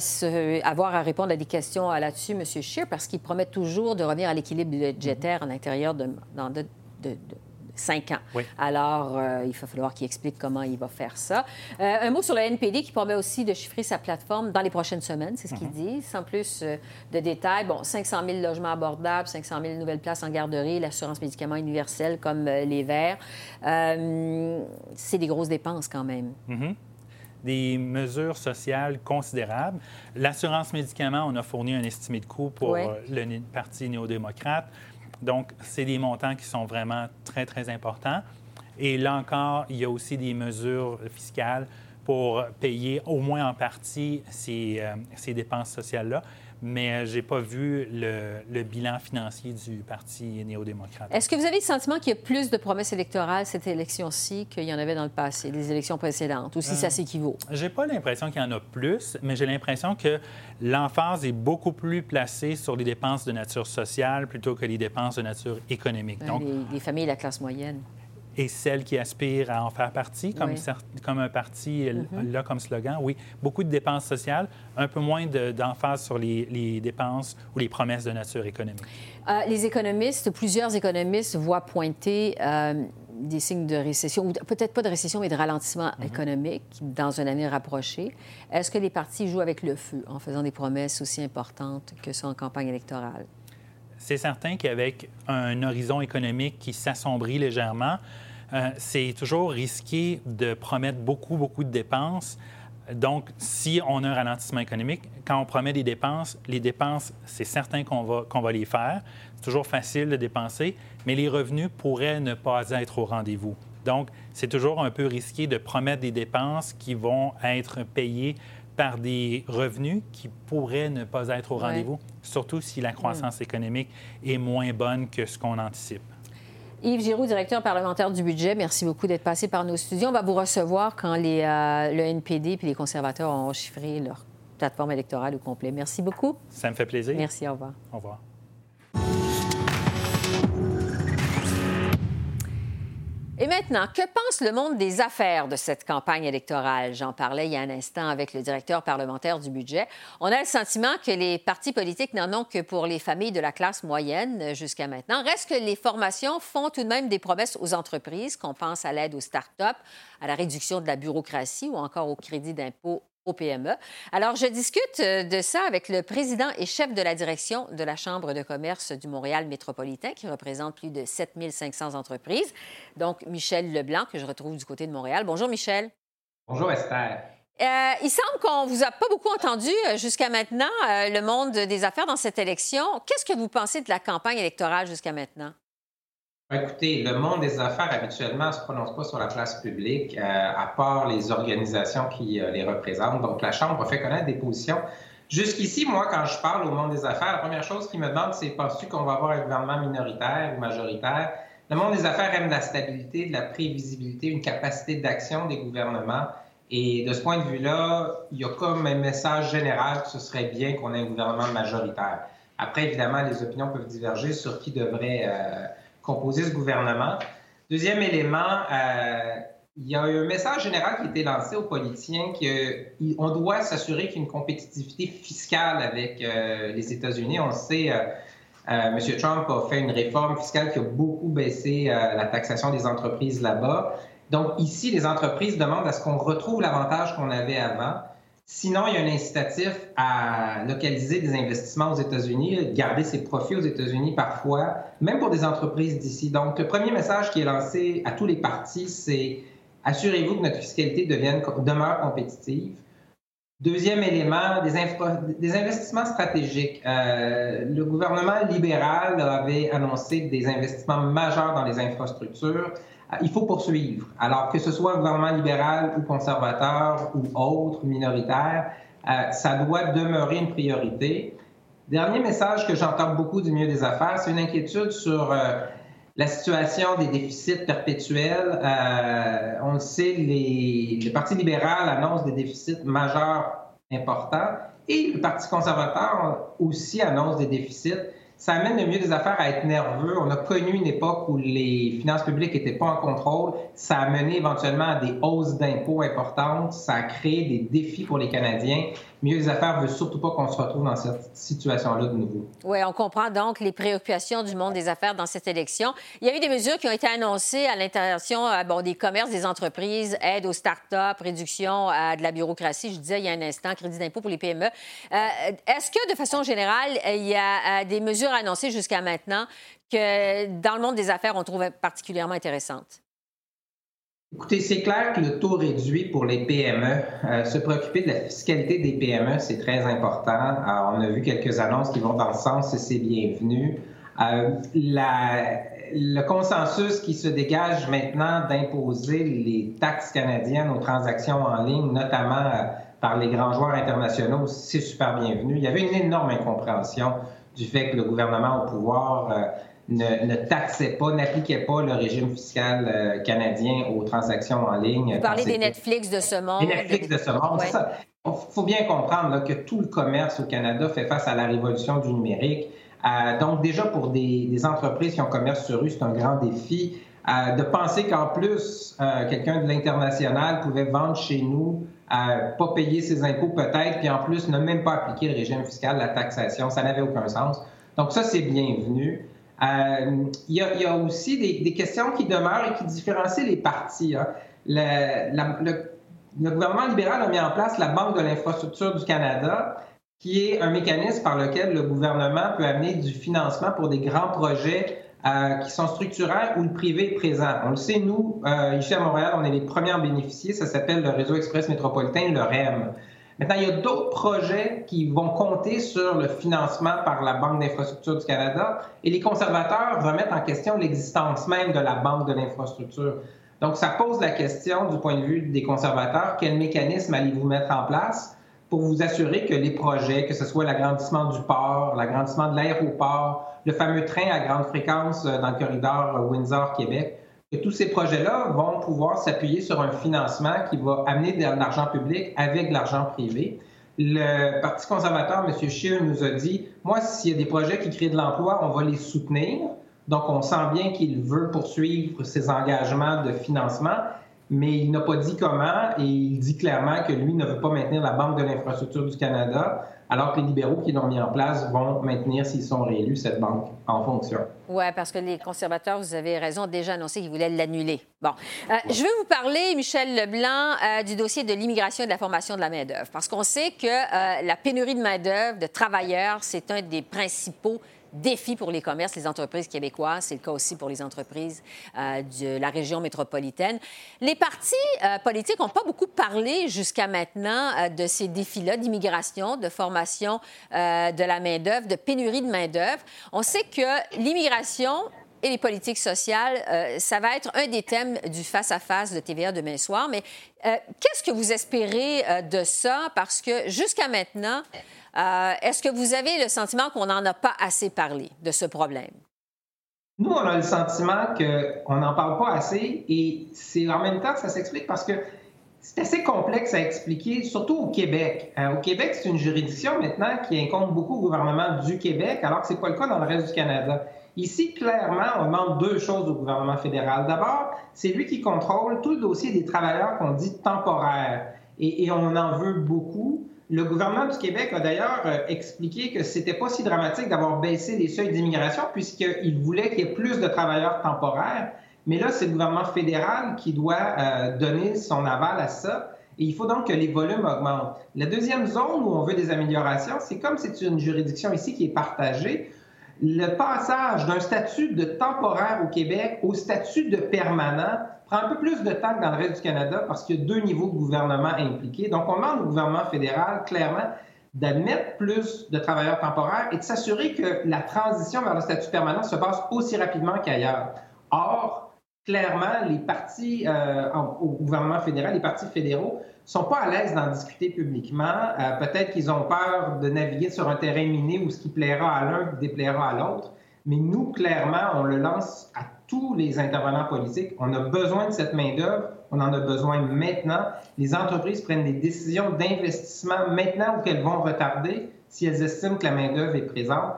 avoir à répondre à des questions là-dessus, M. Scheer, parce qu'il promet toujours de revenir à l'équilibre budgétaire à l'intérieur de, de, de cinq ans. Alors, euh, il va falloir qu'il explique comment il va faire ça. Euh, un mot sur le NPD qui promet aussi de chiffrer sa plateforme dans les prochaines semaines, c'est ce qu'il mhm. dit, sans plus euh, de détails. Bon, 500 000 logements abordables, 500 000 nouvelles places en garderie, l'assurance médicaments universelle comme les verts. c'est des grosses dépenses quand même. Mhm. des mesures sociales considérables. L'assurance médicaments, on a fourni un estimé de coût pour le Parti néo-démocrate. Donc, c'est des montants qui sont vraiment très, très importants. Et là encore, il y a aussi des mesures fiscales pour payer au moins en partie ces, euh, dépenses sociales-là mais euh, je n'ai pas vu le, bilan financier du Parti néo-démocrate. Est-ce que vous avez le sentiment qu'il y a plus de promesses électorales cette élection-ci qu'il y en avait dans le passé, les élections précédentes, ou si ça euh, s'équivaut? J'ai pas l'impression qu'il y en a plus, mais j'ai l'impression que l'emphase est beaucoup plus placée sur les dépenses de nature sociale plutôt que les dépenses de nature économique. Ben, Donc, les, les familles de la classe moyenne et celles qui aspirent à en faire partie, comme, comme un parti mm-hmm. là comme slogan. Oui, beaucoup de dépenses sociales, un peu moins d'emphase sur les, dépenses ou les promesses de nature économique. Euh, les économistes, plusieurs économistes voient pointer euh, des signes de récession, ou peut-être pas de récession, mais de ralentissement mm-hmm. économique dans une année rapprochée. Est-ce que les partis jouent avec le feu en faisant des promesses aussi importantes que ça en campagne électorale? c'est certain qu'avec un horizon économique qui s'assombrit légèrement, euh, c'est toujours risqué de promettre beaucoup, beaucoup de dépenses. Donc, si on a un ralentissement économique, quand on promet des dépenses, les dépenses, c'est certain qu'on va, qu'on va les faire. C'est toujours facile de dépenser, mais les revenus pourraient ne pas être au rendez-vous. Donc, c'est toujours un peu risqué de promettre des dépenses qui vont être payées par des revenus qui pourraient ne pas être au rendez-vous, surtout si la croissance mm. économique est moins bonne que ce qu'on anticipe. Yves Giroux, directeur parlementaire du budget, merci beaucoup d'être passé par nos studios. On va vous recevoir quand les, euh, le NPD et les conservateurs ont chiffré leur plateforme électorale au complet. Merci beaucoup. Ça me fait plaisir. Merci, au revoir. Au revoir. Et maintenant, que pense le monde des affaires de cette campagne électorale? J'en parlais il y a un instant avec le directeur parlementaire du budget. On a le sentiment que les partis politiques n'en ont que pour les familles de la classe moyenne jusqu'à maintenant. Reste que les formations font tout de même des promesses aux entreprises, qu'on pense à l'aide aux start-up, à la réduction de la bureaucratie ou encore au crédit d'impôt au PME. Alors, je discute euh, de ça avec le président et chef de la direction de la Chambre de commerce du Montréal métropolitain, qui représente plus de 7500 entreprises. Donc, Michel Leblanc, que je retrouve du côté de Montréal. Bonjour, Michel. Bonjour, Esther. Euh, il semble qu'on vous a pas beaucoup entendu euh, jusqu'à maintenant, le monde des affaires dans cette élection. Qu'est-ce que vous pensez de la campagne électorale jusqu'à maintenant? Écoutez, le monde des affaires habituellement ne se prononce pas sur la place publique, euh, à part les organisations qui euh, les représentent. Donc, la Chambre fait connaître des positions. Jusqu'ici, moi, quand je parle au monde des affaires, la première chose qui me demande, c'est penses-tu qu'on va avoir un gouvernement minoritaire ou majoritaire? Le monde des affaires aime la stabilité, de la prévisibilité, une capacité d'action des gouvernements. Et de ce point de vue-là, il y a comme un message général que ce serait bien qu'on ait un gouvernement majoritaire. Après, évidemment, les opinions peuvent diverger sur qui devrait. Euh, composer ce gouvernement. Deuxième élément, euh, il y a un message général qui a été lancé aux politiciens qu'on doit s'assurer qu'il y ait une compétitivité fiscale avec euh, les États-Unis. On le sait, euh, M. Trump a fait une réforme fiscale qui a beaucoup baissé la taxation des entreprises là-bas. Donc ici, les entreprises demandent à ce qu'on retrouve l'avantage qu'on avait avant. Sinon, il y a un incitatif à localiser des investissements aux États-Unis, garder ses profits aux États-Unis parfois, même pour des entreprises d'ici. Donc, le premier message qui est lancé à tous les partis, c'est assurez-vous que notre fiscalité demeure compétitive. Deuxième élément, des, investissements stratégiques. Euh, le gouvernement libéral avait annoncé des investissements majeurs dans les infrastructures. Euh, il faut poursuivre. Alors que ce soit un gouvernement libéral ou conservateur ou autre, minoritaire, euh, ça doit demeurer une priorité. Dernier message que j'entends beaucoup du milieu des affaires, c'est une inquiétude sur la situation des déficits perpétuels. on le sait, les, le Parti libéral annonce des déficits majeurs importants et le Parti conservateur aussi annonce des déficits ça amène le milieu des affaires à être nerveux. On a connu une époque où les finances publiques n'étaient pas en contrôle. Ça a mené éventuellement à des hausses d'impôts importantes. Ça a créé des défis pour les Canadiens. Le milieu des affaires ne veut surtout pas qu'on se retrouve dans cette situation-là de nouveau. Oui, on comprend donc les préoccupations du monde des affaires dans cette élection. Il y a eu des mesures qui ont été annoncées à l'intention euh, bon, des commerces, des entreprises, aide aux start-up, réduction à de la bureaucratie. Je disais il y a un instant, crédit d'impôt pour les PME. Euh, est-ce que, de façon générale, il y a euh, des mesures annoncées jusqu'à maintenant que, dans le monde des affaires, on trouve particulièrement intéressantes? Écoutez, c'est clair que le taux réduit pour les PME, euh, se préoccuper de la fiscalité des PME, c'est très important. on a vu quelques annonces qui vont dans le sens et c'est bienvenu. Euh, le consensus qui se dégage maintenant d'imposer les taxes canadiennes aux transactions en ligne, notamment euh, par les grands joueurs internationaux, c'est super bienvenu. Il y avait une énorme incompréhension du fait que le gouvernement au pouvoir ne, taxait pas, n'appliquait pas le régime fiscal euh, canadien aux transactions en ligne. Vous parlez des Netflix de ce monde. Des Netflix de ce monde, c'est ça. Il faut bien comprendre que tout le commerce au Canada fait face à la révolution du numérique. Euh, donc déjà, pour des, entreprises qui ont commerce sur rue, c'est un grand défi. Euh, de penser qu'en plus, quelqu'un de l'international pouvait vendre chez nous, pas payer ses impôts peut-être, puis en plus ne même pas appliquer le régime fiscal, la taxation, ça n'avait aucun sens. Donc ça, c'est bienvenu. Euh, il, y a, aussi des, questions qui demeurent et qui différencient les partis. Hein. Le, gouvernement libéral a mis en place la Banque de l'infrastructure du Canada, qui est un mécanisme par lequel le gouvernement peut amener du financement pour des grands projets euh, qui sont structurants où le privé est présent. On le sait, nous, euh, ici à Montréal, on est les premiers à bénéficier. Ça s'appelle le réseau express métropolitain, le REM. Maintenant, il y a d'autres projets qui vont compter sur le financement par la Banque d'infrastructure du Canada et les conservateurs remettent en question l'existence même de la Banque de l'infrastructure. Donc, ça pose la question du point de vue des conservateurs, quel mécanisme allez-vous mettre en place? Pour vous assurer que les projets, que ce soit l'agrandissement du port, l'agrandissement de l'aéroport, le fameux train à grande fréquence euh, dans le corridor Windsor-Québec, tous ces projets-là vont pouvoir s'appuyer sur un financement qui va amener de l'argent public avec de l'argent privé. Le Parti conservateur, M. Scheer, nous a dit, moi, s'il y a des projets qui créent de l'emploi, on va les soutenir. Donc, on sent bien qu'il veut poursuivre ses engagements de financement, mais il n'a pas dit comment et il dit clairement que lui ne veut pas maintenir la Banque de l'infrastructure du Canada alors que les libéraux qui l'ont mis en place vont maintenir, s'ils sont réélus, cette banque en fonction. Oui, parce que les conservateurs, vous avez raison, ont déjà annoncé qu'ils voulaient l'annuler. Bon. Euh, je veux vous parler, Michel Leblanc, euh, du dossier de l'immigration et de la formation de la main-d'œuvre. Parce qu'on sait que euh, la pénurie de main-d'œuvre, de travailleurs, c'est un des principaux défi pour les commerces, les entreprises québécoises. C'est le cas aussi pour les entreprises euh, de la région métropolitaine. Les partis euh, politiques n'ont pas beaucoup parlé jusqu'à maintenant euh, de ces défis-là d'immigration, de formation de la main-d'œuvre, de pénurie de main-d'œuvre. On sait que l'immigration et les politiques sociales, ça va être un des thèmes du face-à-face -face de TVA demain soir. Mais qu'est-ce que vous espérez de ça? Parce que jusqu'à maintenant, euh, est-ce que vous avez le sentiment qu'on n'en a pas assez parlé de ce problème? Nous, on a le sentiment qu'on n'en parle pas assez et c'est en même temps, ça s'explique parce que c'est assez complexe à expliquer, surtout au Québec. Euh, au Québec, c'est une juridiction maintenant qui incombe beaucoup au gouvernement du Québec, alors que ce n'est pas le cas dans le reste du Canada. Ici, clairement, on demande deux choses au gouvernement fédéral. D'abord, c'est lui qui contrôle tout le dossier des travailleurs qu'on dit temporaires. Et, on en veut beaucoup. Le gouvernement du Québec a d'ailleurs euh, expliqué que c'était pas si dramatique d'avoir baissé les seuils d'immigration puisqu'il voulait qu'il y ait plus de travailleurs temporaires. Mais là, c'est le gouvernement fédéral qui doit euh, donner son aval à ça. Et il faut donc que les volumes augmentent. La deuxième zone où on veut des améliorations, c'est comme c'est une juridiction ici qui est partagée, le passage d'un statut de temporaire au Québec au statut de permanent prend un peu plus de temps que dans le reste du Canada parce qu'il y a deux niveaux de gouvernement impliqués. Donc, on demande au gouvernement fédéral, clairement, d'admettre plus de travailleurs temporaires et de s'assurer que la transition vers le statut permanent se passe aussi rapidement qu'ailleurs. Or, clairement, les partis euh, au gouvernement fédéral, les partis fédéraux, sont pas à l'aise d'en discuter publiquement. Euh, peut-être qu'ils ont peur de naviguer sur un terrain miné où ce qui plaira à l'un déplaira à l'autre. Mais nous, clairement, on le lance à tous les intervenants politiques. On a besoin de cette main-d'œuvre. On en a besoin maintenant. Les entreprises prennent des décisions d'investissement maintenant ou qu'elles vont retarder si elles estiment que la main-d'œuvre est présente.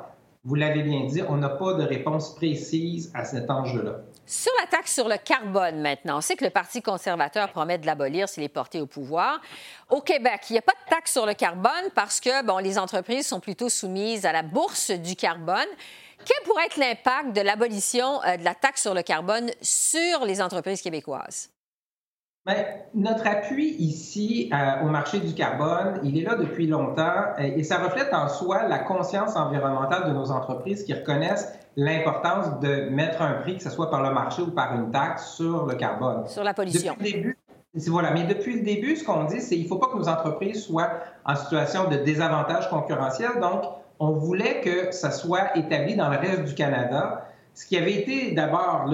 Vous l'avez bien dit, on n'a pas de réponse précise à cet enjeu-là. Sur la taxe sur le carbone maintenant, on sait que le Parti conservateur promet de l'abolir s'il est porté au pouvoir. Au Québec, il n'y a pas de taxe sur le carbone parce que bon, les entreprises sont plutôt soumises à la bourse du carbone. Quel pourrait être l'impact de l'abolition euh, de la taxe sur le carbone sur les entreprises québécoises? Bien, notre appui ici euh, au marché du carbone, il est là depuis longtemps et, et ça reflète en soi la conscience environnementale de nos entreprises qui reconnaissent l'importance de mettre un prix, que ce soit par le marché ou par une taxe, sur le carbone. Sur la pollution. Depuis le début, voilà, mais depuis le début, ce qu'on dit, c'est qu'il ne faut pas que nos entreprises soient en situation de désavantage concurrentiel. Donc, on voulait que ça soit établi dans le reste du Canada. Ce qui avait été d'abord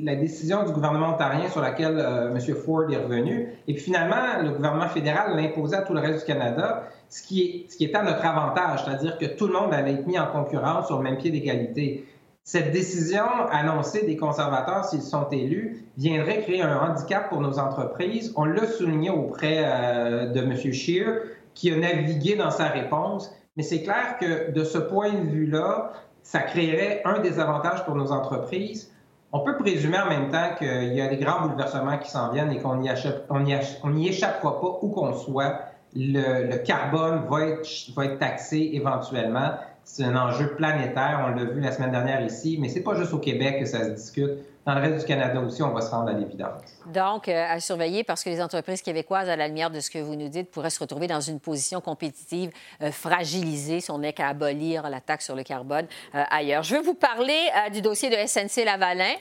la décision du gouvernement ontarien sur laquelle euh, M. Ford est revenu, et puis finalement, le gouvernement fédéral l'imposait à tout le reste du Canada, ce qui, est, à notre avantage, c'est-à-dire que tout le monde allait être mis en concurrence sur le même pied d'égalité. Cette décision annoncée des conservateurs, s'ils sont élus, viendrait créer un handicap pour nos entreprises. On l'a souligné auprès euh, de M. Scheer, qui a navigué dans sa réponse. Mais c'est clair que de ce point de vue-là, ça créerait un désavantage pour nos entreprises. On peut présumer en même temps qu'il y a des grands bouleversements qui s'en viennent et qu'on n'y échappera pas où qu'on soit. Le, le, carbone va être, va être taxé éventuellement. C'est un enjeu planétaire. On l'a vu la semaine dernière ici, mais c'est pas juste au Québec que ça se discute. Dans le reste du Canada aussi, on va se rendre à l'évidence. Donc, euh, à surveiller parce que les entreprises québécoises, à la lumière de ce que vous nous dites, pourraient se retrouver dans une position compétitive euh, fragilisée si on n'est qu'à abolir la taxe sur le carbone euh, ailleurs. Je veux vous parler du dossier de SNC Lavalin.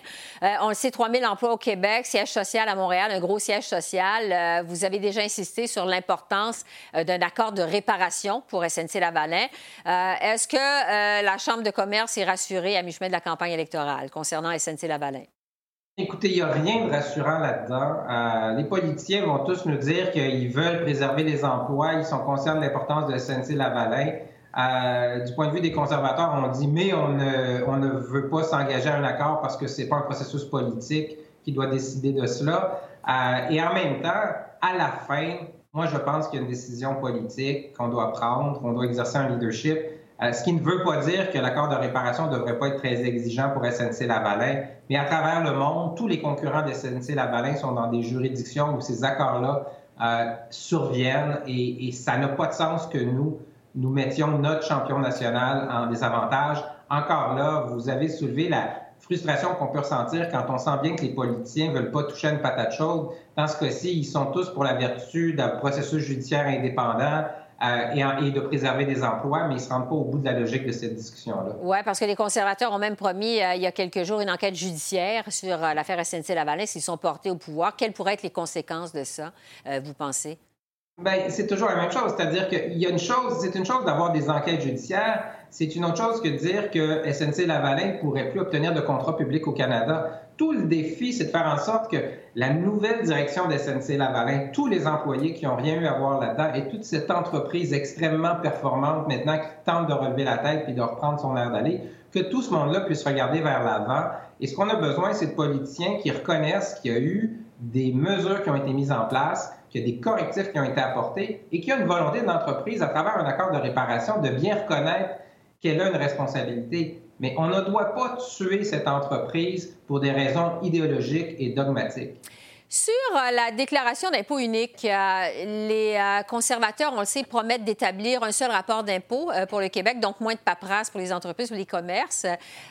On le sait, 3 000 emplois au Québec, siège social à Montréal, un gros siège social. Vous avez déjà insisté sur l'importance d'un accord de réparation pour SNC Lavalin. Est-ce que la Chambre de commerce est rassurée à mi-chemin de la campagne électorale concernant SNC Lavalin? Écoutez, il n'y a rien de rassurant là-dedans. Euh, les politiciens vont tous nous dire qu'ils veulent préserver les emplois, ils sont conscients de l'importance de SNC-Lavalin. Euh, du point de vue des conservateurs, on dit mais on ne, veut pas s'engager à un accord parce que c'est pas un processus politique qui doit décider de cela. Euh, et en même temps, à la fin, moi je pense qu'il y a une décision politique qu'on doit prendre, qu'on doit exercer un leadership. Euh, ce qui ne veut pas dire que l'accord de réparation ne devrait pas être très exigeant pour SNC-Lavalin, mais à travers le monde, tous les concurrents de SNC-Lavalin sont dans des juridictions où ces accords-là euh, surviennent et, et ça n'a pas de sens que nous, nous mettions notre champion national en désavantage. Encore là, vous avez soulevé la frustration qu'on peut ressentir quand on sent bien que les politiciens ne veulent pas toucher une patate chaude. Dans ce cas-ci, ils sont tous pour la vertu d'un processus judiciaire indépendant, et, et, de préserver des emplois, mais ils ne se rendent pas au bout de la logique de cette discussion-là. Oui, parce que les conservateurs ont même promis euh, il y a quelques jours une enquête judiciaire sur euh, l'affaire SNC-Lavalin s'ils sont portés au pouvoir. Quelles pourraient être les conséquences de ça, euh, vous pensez? Bien, c'est toujours la même chose. C'est-à-dire qu'il y a une chose, c'est une chose d'avoir des enquêtes judiciaires, c'est une autre chose que de dire que SNC-Lavalin ne pourrait plus obtenir de contrat public au Canada. Tout le défi, c'est de faire en sorte que la nouvelle direction de SNC-Lavalin, tous les employés qui n'ont rien eu à voir là-dedans et toute cette entreprise extrêmement performante maintenant qui tente de relever la tête puis de reprendre son air d'aller, que tout ce monde-là puisse regarder vers l'avant. Et ce qu'on a besoin, c'est de politiciens qui reconnaissent qu'il y a eu des mesures qui ont été mises en place, qu'il y a des correctifs qui ont été apportés et qu'il y a une volonté de l'entreprise, à travers un accord de réparation, de bien reconnaître qu'elle a une responsabilité. Mais on ne doit pas tuer cette entreprise pour des raisons idéologiques et dogmatiques. Sur euh, la déclaration d'impôt unique, euh, les euh, conservateurs, on le sait, promettent d'établir un seul rapport d'impôt pour le Québec, donc moins de paperasse pour les entreprises ou les commerces.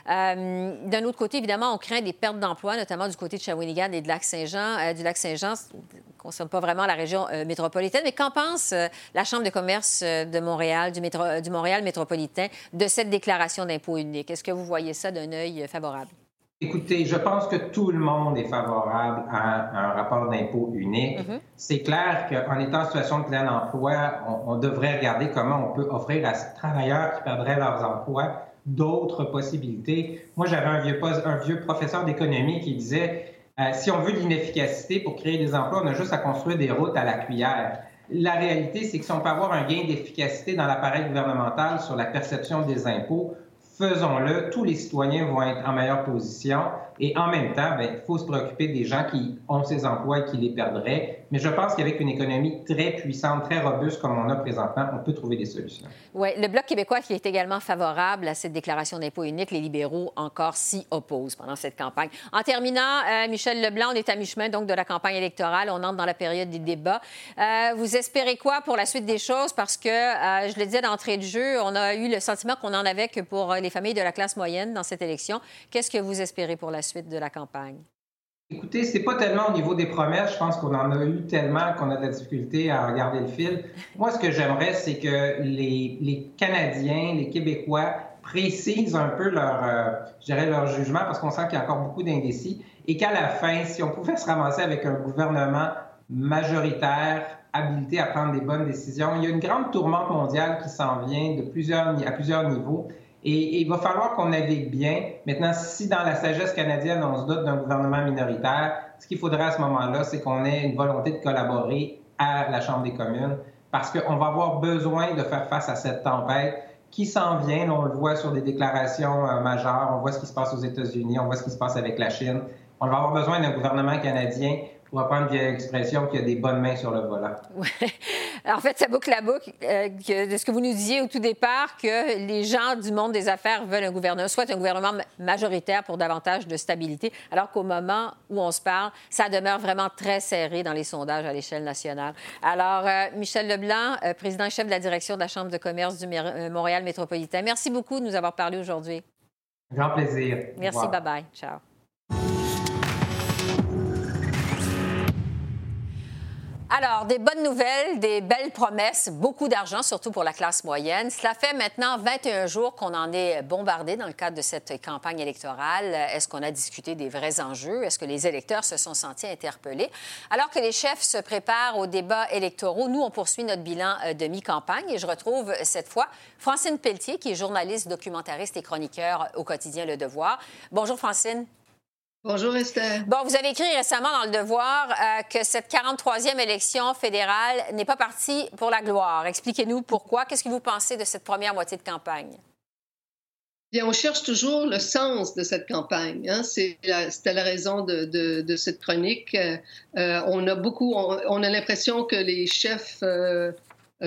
D'un autre côté, évidemment, on craint des pertes d'emplois, notamment du côté de Shawinigan et de Lac-Saint-Jean. du Lac-Saint-Jean, ne concerne pas vraiment la région métropolitaine, mais qu'en pense la Chambre de commerce de Montréal, du, du Montréal métropolitain, de cette déclaration d'impôt unique? Est-ce que vous voyez ça d'un œil favorable? Écoutez, je pense que tout le monde est favorable à un rapport d'impôt unique. Mm-hmm. C'est clair qu'en étant en situation de plein emploi, on, devrait regarder comment on peut offrir à ces travailleurs qui perdraient leurs emplois d'autres possibilités. Moi, j'avais un vieux, un vieux professeur d'économie qui disait euh, si on veut de l'inefficacité pour créer des emplois, on a juste à construire des routes à la cuillère. La réalité, c'est que si on peut avoir un gain d'efficacité dans l'appareil gouvernemental sur la perception des impôts, faisons-le, tous les citoyens vont être en meilleure position. Et en même temps, ben, il faut se préoccuper des gens qui ont ces emplois et qui les perdraient. Mais je pense qu'avec une économie très puissante, très robuste comme on a présentement, on peut trouver des solutions. Oui, le Bloc québécois qui est également favorable à cette déclaration d'impôt unique, les libéraux encore s'y opposent pendant cette campagne. En terminant, euh, Michel Leblanc, on est à mi-chemin donc de la campagne électorale. On entre dans la période des débats. Euh, vous espérez quoi pour la suite des choses? Parce que, euh, je le disais d'entrée de jeu, on a eu le sentiment qu'on en avait que pour les familles de la classe moyenne dans cette élection. Qu'est-ce que vous espérez pour la suite de la campagne? Écoutez, c'est pas tellement au niveau des promesses. Je pense qu'on en a eu tellement qu'on a de la difficulté à regarder le fil. Moi, ce que j'aimerais, c'est que les, Canadiens, les Québécois précisent un peu leur, euh, leur jugement parce qu'on sent qu'il y a encore beaucoup d'indécis et qu'à la fin, si on pouvait se ramasser avec un gouvernement majoritaire, habilité à prendre des bonnes décisions, il y a une grande tourmente mondiale qui s'en vient de plusieurs, à plusieurs niveaux et, il va falloir qu'on navigue bien. Maintenant, si dans la sagesse canadienne, on se doute d'un gouvernement minoritaire, ce qu'il faudrait à ce moment-là, c'est qu'on ait une volonté de collaborer à la Chambre des communes parce qu'on va avoir besoin de faire face à cette tempête qui s'en vient. On le voit sur des déclarations euh, majeures. On voit ce qui se passe aux États-Unis. On voit ce qui se passe avec la Chine. On va avoir besoin d'un gouvernement canadien pour reprendre l'expression qu'il y a des bonnes mains sur le volant. En fait, ça boucle la boucle euh, de ce que vous nous disiez au tout départ, que les gens du monde des affaires veulent un gouvernement, soit un gouvernement majoritaire pour davantage de stabilité, alors qu'au moment où on se parle, ça demeure vraiment très serré dans les sondages à l'échelle nationale. Alors, euh, Michel Leblanc, euh, président et chef de la direction de la Chambre de commerce du Montréal métropolitain, merci beaucoup de nous avoir parlé aujourd'hui. Grand plaisir. Merci, bye-bye. Ciao. Alors, des bonnes nouvelles, des belles promesses, beaucoup d'argent, surtout pour la classe moyenne. Cela fait maintenant 21 jours qu'on en est bombardé dans le cadre de cette campagne électorale. Est-ce qu'on a discuté des vrais enjeux? Est-ce que les électeurs se sont sentis interpellés? Alors que les chefs se préparent aux débats électoraux, nous, on poursuit notre bilan euh, de mi-campagne et je retrouve cette fois Francine Pelletier, qui est journaliste, documentariste et chroniqueur au quotidien Le Devoir. Bonjour, Francine. Bonjour Esther. Bon, vous avez écrit récemment dans Le Devoir euh, que cette 43e élection fédérale n'est pas partie pour la gloire. Expliquez-nous pourquoi. Qu'est-ce que vous pensez de cette première moitié de campagne? Bien, on cherche toujours le sens de cette campagne. Hein. C'était la raison de, cette chronique. Euh, on a beaucoup, on, a l'impression que les chefs euh, euh,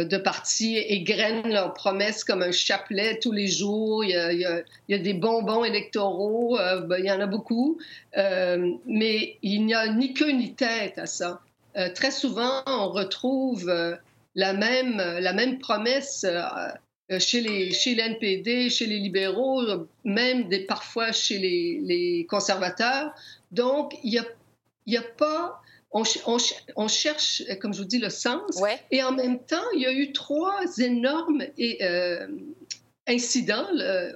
de partis égrènent leurs promesses comme un chapelet tous les jours. Il y a, des bonbons électoraux, euh, ben, il y en a beaucoup, euh, mais il n'y a ni queue ni tête à ça. très souvent, on retrouve la, même, la même promesse chez, les, chez l'NPD, chez les libéraux, même parfois chez les, conservateurs. Donc, il n'y a, a pas on, cherche, comme je vous dis, le sens. Et en même temps, il y a eu trois énormes euh, incidents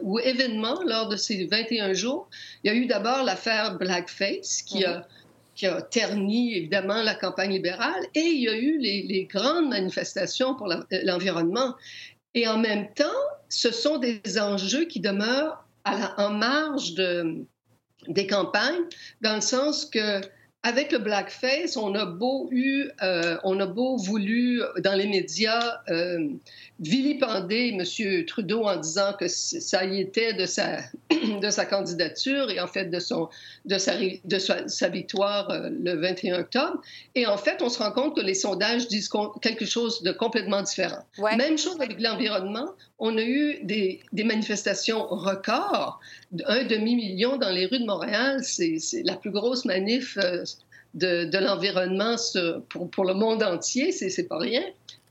ou événements lors de ces 21 jours. Il y a eu d'abord l'affaire Blackface qui, a, qui a terni évidemment la campagne libérale et il y a eu les, grandes manifestations pour l'environnement. et en même temps, ce sont des enjeux qui demeurent en marge de, des campagnes, dans le sens que avec le blackface, on a beau eu, euh, on a beau voulu dans les médias euh, vilipender M. Trudeau en disant que ça y était de sa, de sa candidature et en fait de, son, de, sa, de sa, victoire euh, le 21 octobre. Et en fait, on se rend compte que les sondages disent quelque chose de complètement différent. Même chose avec l'environnement. On a eu des, des manifestations records, un demi-million dans les rues de Montréal. C'est la plus grosse manif de, l'environnement pour, pour, le monde entier, c'est pas rien.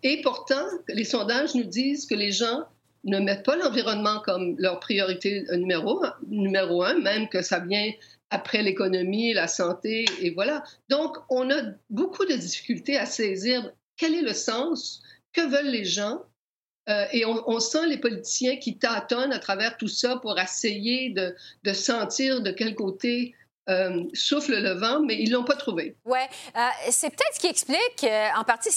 Et pourtant, les sondages nous disent que les gens ne mettent pas l'environnement comme leur priorité numéro, numéro un, même que ça vient après l'économie, la santé, et voilà. Donc, on a beaucoup de difficultés à saisir quel est le sens, que veulent les gens, euh, et on, sent les politiciens qui tâtonnent à travers tout ça pour essayer de sentir de quel côté euh, souffle le vent, mais ils ne l'ont pas trouvé. Oui. Euh, c'est peut-être ce qui explique, euh, en partie,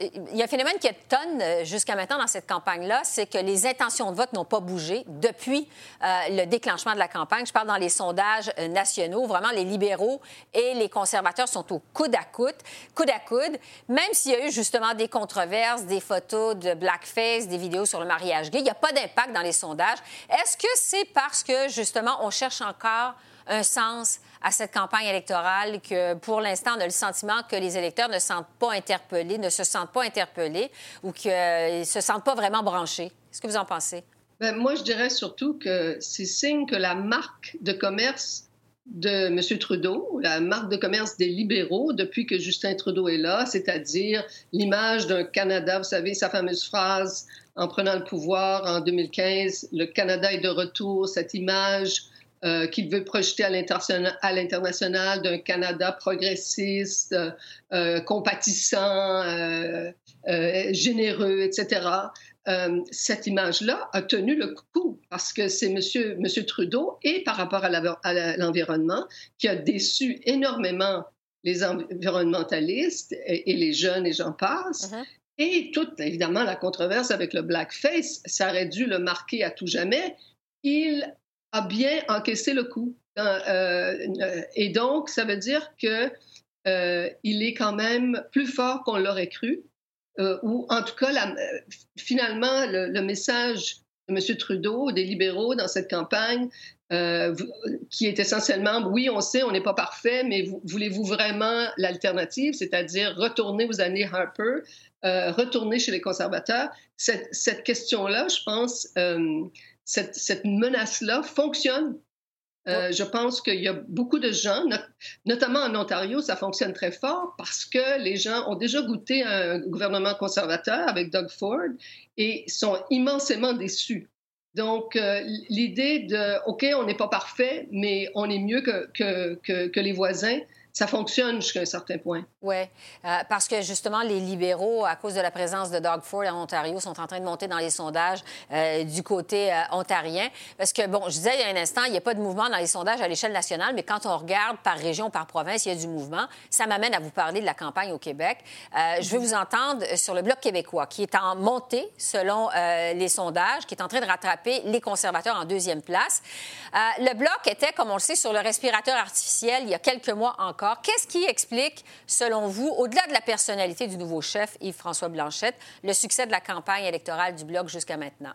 il y a un phénomène qui étonne jusqu'à maintenant dans cette campagne-là, c'est que les intentions de vote n'ont pas bougé depuis le déclenchement de la campagne. Je parle dans les sondages nationaux. Vraiment, les libéraux et les conservateurs sont au coude à coude, coude à coude, même s'il y a eu justement des controverses, des photos de blackface, des vidéos sur le mariage gay. Il n'y a pas d'impact dans les sondages. Est-ce que c'est parce que, justement, on cherche encore un sens à cette campagne électorale que, pour l'instant, on a le sentiment que les électeurs ne, sentent pas interpellés, ne se sentent pas interpellés ou qu'ils ne se sentent pas vraiment branchés. Qu'est-ce que vous en pensez? Bien, moi, je dirais surtout que c'est signe que la marque de commerce de M. Trudeau, la marque de commerce des libéraux depuis que Justin Trudeau est là, c'est-à-dire l'image d'un Canada, vous savez, sa fameuse phrase en prenant le pouvoir en 2015, le Canada est de retour, cette image euh, qu'il veut projeter à l'international d'un Canada progressiste, euh, euh, compatissant, généreux, etc. cette image-là a tenu le coup parce que c'est Monsieur, Monsieur Trudeau et par rapport à l'environnement qui a déçu énormément les environnementalistes et, les jeunes et j'en passe. Uh-huh. Et toute, évidemment, la controverse avec le blackface, ça aurait dû le marquer à tout jamais. Il a bien encaissé le coup. Euh, euh, et donc, ça veut dire que euh, il est quand même plus fort qu'on l'aurait cru, ou en tout cas, finalement, le, message de M. Trudeau, des libéraux dans cette campagne, qui est essentiellement, oui, on sait, on n'est pas parfait, mais voulez-vous vraiment l'alternative, c'est-à-dire retourner aux années Harper, retourner chez les conservateurs? Cette, cette question-là, je pense, cette, menace-là fonctionne. Euh, je pense qu'il y a beaucoup de gens, notamment en Ontario, ça fonctionne très fort parce que les gens ont déjà goûté un gouvernement conservateur avec Doug Ford et sont immensément déçus. Donc, euh, l'idée de, OK, on n'est pas parfait, mais on est mieux que, que, que les voisins, ça fonctionne jusqu'à un certain point. Oui, euh, parce que justement, les libéraux, à cause de la présence de Doug Ford en Ontario, sont en train de monter dans les sondages euh, du côté euh, ontarien. Parce que, bon, je disais il y a un instant, il n'y a pas de mouvement dans les sondages à l'échelle nationale, mais quand on regarde par région, par province, il y a du mouvement. Ça m'amène à vous parler de la campagne au Québec. je veux vous entendre sur le Bloc québécois, qui est en montée selon les sondages, qui est en train de rattraper les conservateurs en deuxième place. le Bloc était, comme on le sait, sur le respirateur artificiel il y a quelques mois encore Qu'est-ce qui explique, selon vous, au-delà de la personnalité du nouveau chef, Yves-François Blanchette, le succès de la campagne électorale du Bloc jusqu'à maintenant?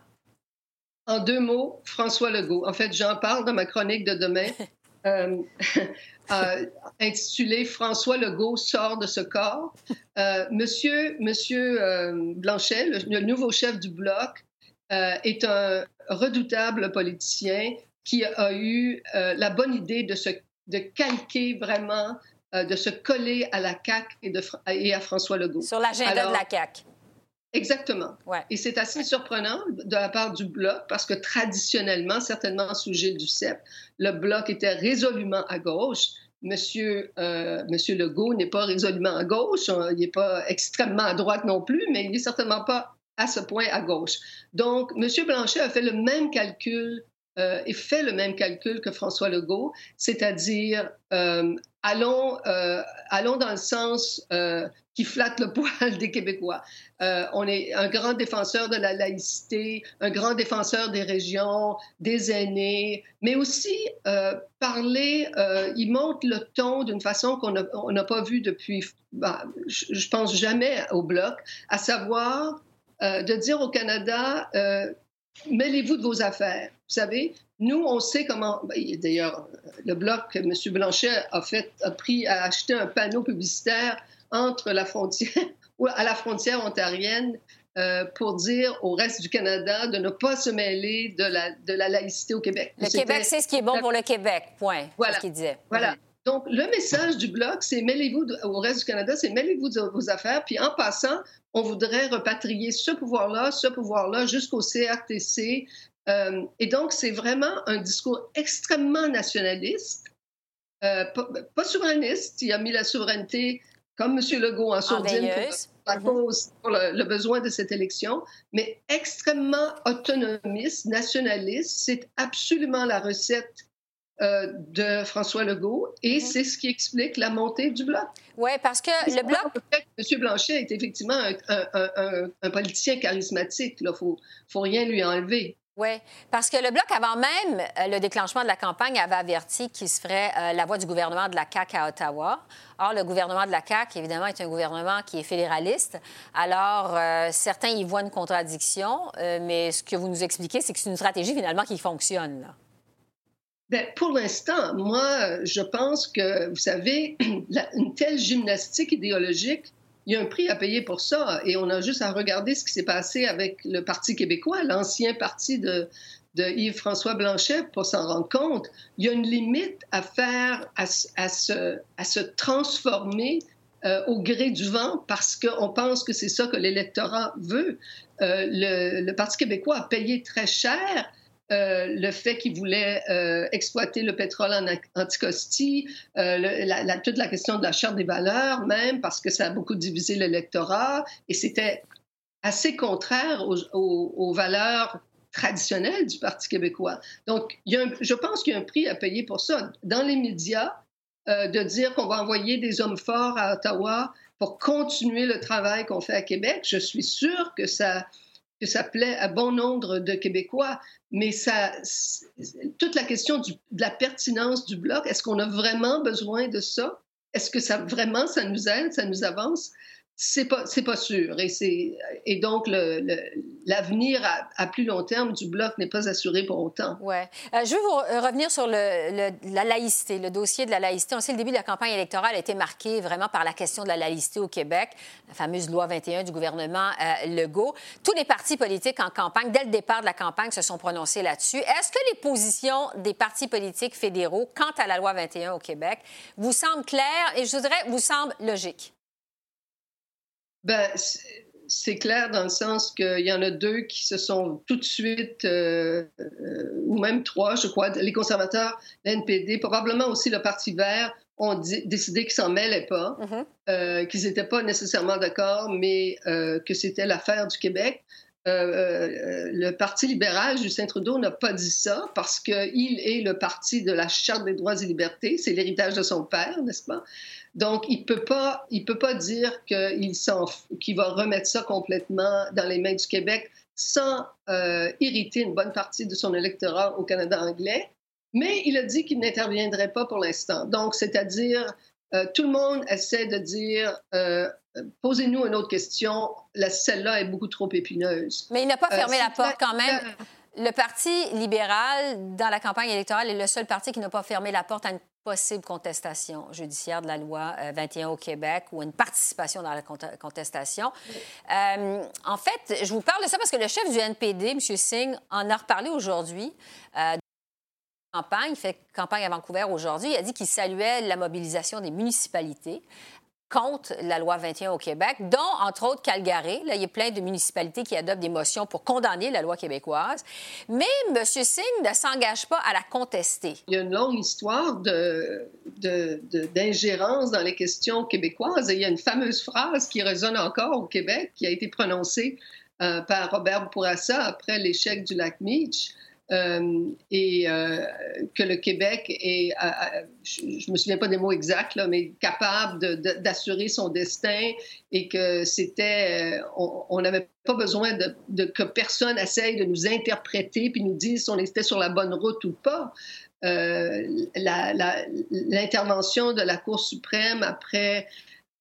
En deux mots, François Legault. En fait, j'en parle dans ma chronique de demain, euh, euh, intitulée François Legault sort de ce corps. Euh, monsieur monsieur Blanchet, le, nouveau chef du Bloc, est un redoutable politicien qui a eu la bonne idée de se de calquer vraiment, euh, de se coller à la CAQ et, de, et à François Legault. Sur l'agenda de la CAQ. Exactement. Et c'est assez surprenant de la part du Bloc parce que traditionnellement, certainement sous Gilles Duceppe, le Bloc était résolument à gauche. Monsieur, euh, Monsieur Legault n'est pas résolument à gauche, il n'est pas extrêmement à droite non plus, mais il n'est certainement pas à ce point à gauche. Donc, Monsieur Blanchet a fait le même calcul euh, et fait le même calcul que François Legault, c'est-à-dire euh, allons, allons dans le sens qui flatte le poil des Québécois. Euh, on est un grand défenseur de la laïcité, un grand défenseur des régions, des aînés, mais aussi euh, parler, euh, il monte le ton d'une façon qu'on n'a pas vue depuis, bah, je, pense jamais au bloc, à savoir de dire au Canada, mêlez-vous de vos affaires. Vous savez, nous, on sait comment. Ben, d'ailleurs, le bloc, M. Blanchet a fait, a pris, a acheté un panneau publicitaire entre la frontière ou à la frontière ontarienne euh, pour dire au reste du Canada de ne pas se mêler de la, de la laïcité au Québec. Le Québec, c'est ce qui est bon pour le Québec, point. Voilà. ce qu'il disait. Voilà. Donc, le message du Bloc, c'est mêlez-vous au reste du Canada, c'est mêlez-vous de vos affaires. Puis en passant, on voudrait repatrier ce pouvoir-là, ce pouvoir-là jusqu'au CRTC. Euh, et donc, c'est vraiment un discours extrêmement nationaliste, euh, pas, pas, souverainiste. Il a mis la souveraineté comme M. Legault en sourdine pour, mm-hmm. pour le, besoin de cette élection, mais extrêmement autonomiste, nationaliste. C'est absolument la recette euh, de François Legault et mm-hmm. c'est ce qui explique la montée du Bloc. Oui, parce que le Bloc... M. Blanchet est effectivement un, un politicien charismatique. Il ne faut, faut rien lui enlever. Oui, parce que le Bloc, avant même euh, le déclenchement de la campagne, avait averti qu'il se ferait euh, la voix du gouvernement de la CAQ à Ottawa. Or, le gouvernement de la CAQ, évidemment, est un gouvernement qui est fédéraliste. Alors, euh, certains y voient une contradiction, mais ce que vous nous expliquez, c'est que c'est une stratégie, finalement, qui fonctionne. Là. Bien, pour l'instant, moi, je pense que, vous savez, une telle gymnastique idéologique il y a un prix à payer pour ça. Et on a juste à regarder ce qui s'est passé avec le Parti québécois, l'ancien parti de, Yves-François Blanchet, pour s'en rendre compte. Il y a une limite à faire, à se, transformer euh, au gré du vent parce qu'on pense que c'est ça que l'électorat veut. Euh, le, Parti québécois a payé très cher euh, le fait qu'il voulait euh, exploiter le pétrole en Anticosti, euh, toute la question de la charte des valeurs même, parce que ça a beaucoup divisé l'électorat, et c'était assez contraire aux, valeurs traditionnelles du Parti québécois. Donc, je pense qu'il y a un prix à payer pour ça. Dans les médias, de dire qu'on va envoyer des hommes forts à Ottawa pour continuer le travail qu'on fait à Québec, je suis sûre que ça, que ça plaît à bon nombre de Québécois, mais ça, toute la question de la pertinence du bloc, est-ce qu'on a vraiment besoin de ça? Est-ce que ça vraiment ça nous aide, ça nous avance? C'est pas, c'est pas sûr. Et, c'est, et donc, l'avenir à, plus long terme du Bloc n'est pas assuré pour autant. Oui. Euh, je veux vous revenir sur le, la laïcité, le dossier de la laïcité. On sait le début de la campagne électorale a été marqué vraiment par la question de la laïcité au Québec, la fameuse loi 21 du gouvernement euh, Legault. Tous les partis politiques en campagne, dès le départ de la campagne, se sont prononcés là-dessus. Est-ce que les positions des partis politiques fédéraux quant à la loi 21 au Québec vous semblent claires et je voudrais vous semblent logiques? Ben, c'est clair dans le sens qu'il y en a deux qui se sont tout de suite, euh, euh, ou même trois, je crois, les conservateurs, l'NPD, probablement aussi le Parti vert, ont décidé qu'ils s'en mêlaient pas, mm-hmm. euh, qu'ils n'étaient pas nécessairement d'accord, mais que c'était l'affaire du Québec. le Parti libéral, Justin Trudeau, n'a pas dit ça parce qu'il est le parti de la Charte des droits et libertés. C'est l'héritage de son père, n'est-ce pas? Donc, il ne peut, pas, il peut pas dire qu'il va remettre ça complètement dans les mains du Québec sans euh, irriter une bonne partie de son électorat au Canada anglais. Mais il a dit qu'il n'interviendrait pas pour l'instant. Donc, c'est-à-dire, euh, tout le monde essaie de dire euh, posez-nous une autre question. Celle-là est beaucoup trop épineuse. Mais il n'a pas fermé la porte quand même. Le Parti libéral, dans la campagne électorale, est le seul parti qui n'a pas fermé la porte à une possible contestation judiciaire de la loi 21 euh, au Québec ou une participation dans la contestation. Euh, en fait, je vous parle de ça parce que le chef du NPD, M. Singh, en a reparlé aujourd'hui. Euh, campagne, il fait campagne à Vancouver aujourd'hui. Il a dit qu'il saluait la mobilisation des municipalités contre la loi 21 au Québec, dont, entre autres, Calgary. Là, il y a plein de municipalités qui adoptent des motions pour condamner la loi québécoise. Mais M. Singh ne s'engage pas à la contester. Il y a une longue histoire d'ingérence dans les questions québécoises. Il y a une fameuse phrase qui résonne encore au Québec, qui a été prononcée euh, par Robert Bourassa après l'échec du lac Meach. Euh, et euh, que le Québec est, je ne me souviens pas des mots exacts, mais capable d'assurer son destin et que c'était, on n'avait pas besoin que personne essaye de nous interpréter puis nous dise si on était sur la bonne route ou pas. L'intervention de la Cour suprême après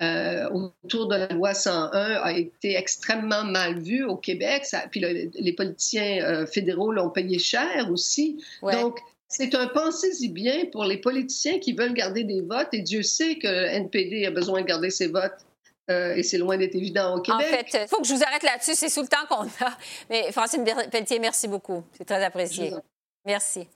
euh, autour de la loi 101 a été extrêmement mal vue au Québec. Ça, puis les politiciens euh, fédéraux l'ont payé cher aussi. Donc, c'est un pensez-y bien pour les politiciens qui veulent garder des votes. Et Dieu sait que le NPD a besoin de garder ses votes. Euh, et c'est loin d'être évident au Québec. En fait, il faut que je vous arrête là-dessus. C'est sous le temps qu'on a. Mais Francine Pelletier, merci beaucoup. C'est très apprécié. Merci.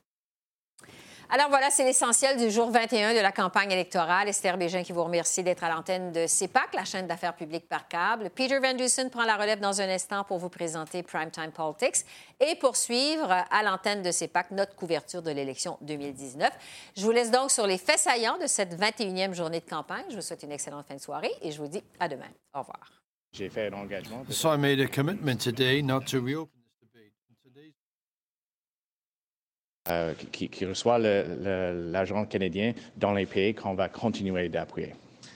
Alors voilà, c'est l'essentiel du jour 21 de la campagne électorale. Esther Bégin qui vous remercie d'être à l'antenne de CEPAC, la chaîne d'affaires publiques par câble. Peter Van Dusen prend la relève dans un instant pour vous présenter Primetime Politics et poursuivre à l'antenne de CEPAC notre couverture de l'élection 2019. Je vous laisse donc sur les faits saillants de cette 21e journée de campagne. Je vous souhaite une excellente fin de soirée et je vous dis à demain. Au revoir. J'ai fait un engagement. So I made a commitment today not to reopen. Euh, qui, qui, reçoit l'argent canadien dans les pays qu'on va continuer d'appuyer.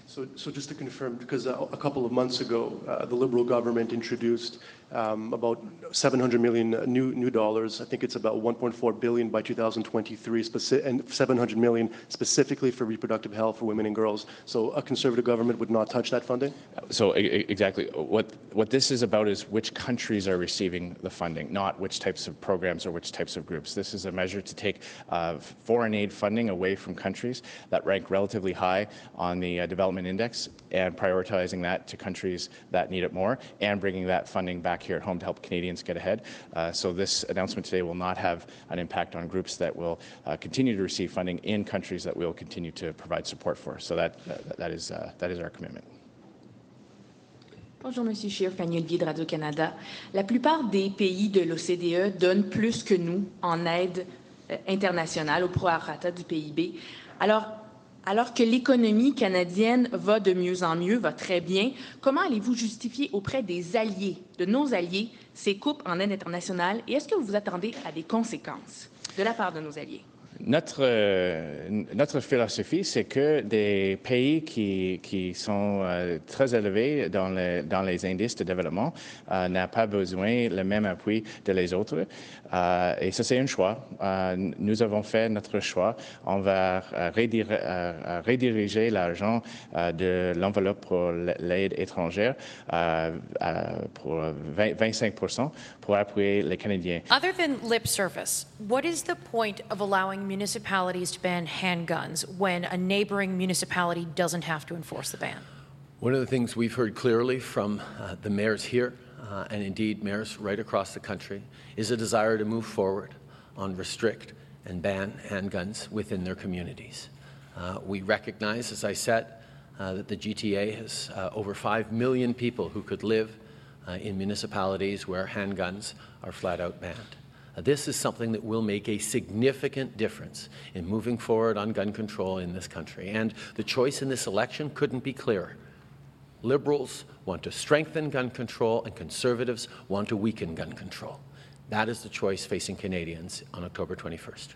So, so, just to confirm, because a, a couple of months ago, uh, the Liberal government introduced about 700 million new new dollars. I think it's about 1.4 billion by 2023, and 700 million specifically for reproductive health for women and girls. So a conservative government would not touch that funding. So exactly what what this is about is which countries are receiving the funding, not which types of programs or which types of groups. This is a measure to take uh, foreign aid funding away from countries that rank relatively high on the uh, development index and prioritizing that to countries that need it more and bringing that funding back back here at home to help Canadians get ahead. Uh, so this announcement today will not have an impact on groups that will uh, continue to receive funding in countries that we will continue to provide support for. So that, that, that, is, uh, that is our commitment. Bonjour, M. Scheer, Fanny de Radio-Canada. La plupart des pays de l'OCDE donnent plus que nous en aide euh, internationale au prorata du PIB. Alors, Alors que l'économie canadienne va de mieux en mieux, va très bien, comment allez-vous justifier auprès des alliés, de nos alliés, ces coupes en aide internationale et est-ce que vous vous attendez à des conséquences de la part de nos alliés? Notre, euh, notre philosophie, c'est que des pays qui, sont euh, très élevés dans, les indices de développement euh, n'ont pas besoin le même appui de les autres. Et ça, c'est un choix. Nous avons fait notre choix. On va rediriger l'argent de l'enveloppe pour l'aide étrangère pour 25 pour appuyer les Canadiens. Other than lip service, what is the point of allowing municipalities to ban handguns when a neighboring municipality doesn't have to enforce the ban? One of the things we've heard clearly from uh, the mayors here, uh, and indeed mayors right across the country, is a desire to move forward on restrict and ban handguns within their communities. Uh, we recognize, as I said, uh, that the GTA has uh, over 5 million people who could live uh, in municipalities where handguns are flat out banned. Uh, this is something that will make a significant difference in moving forward on gun control in this country. And the choice in this election couldn't be clearer. Liberals want to strengthen gun control, and conservatives want to weaken gun control. That is the choice facing Canadians on October 21st.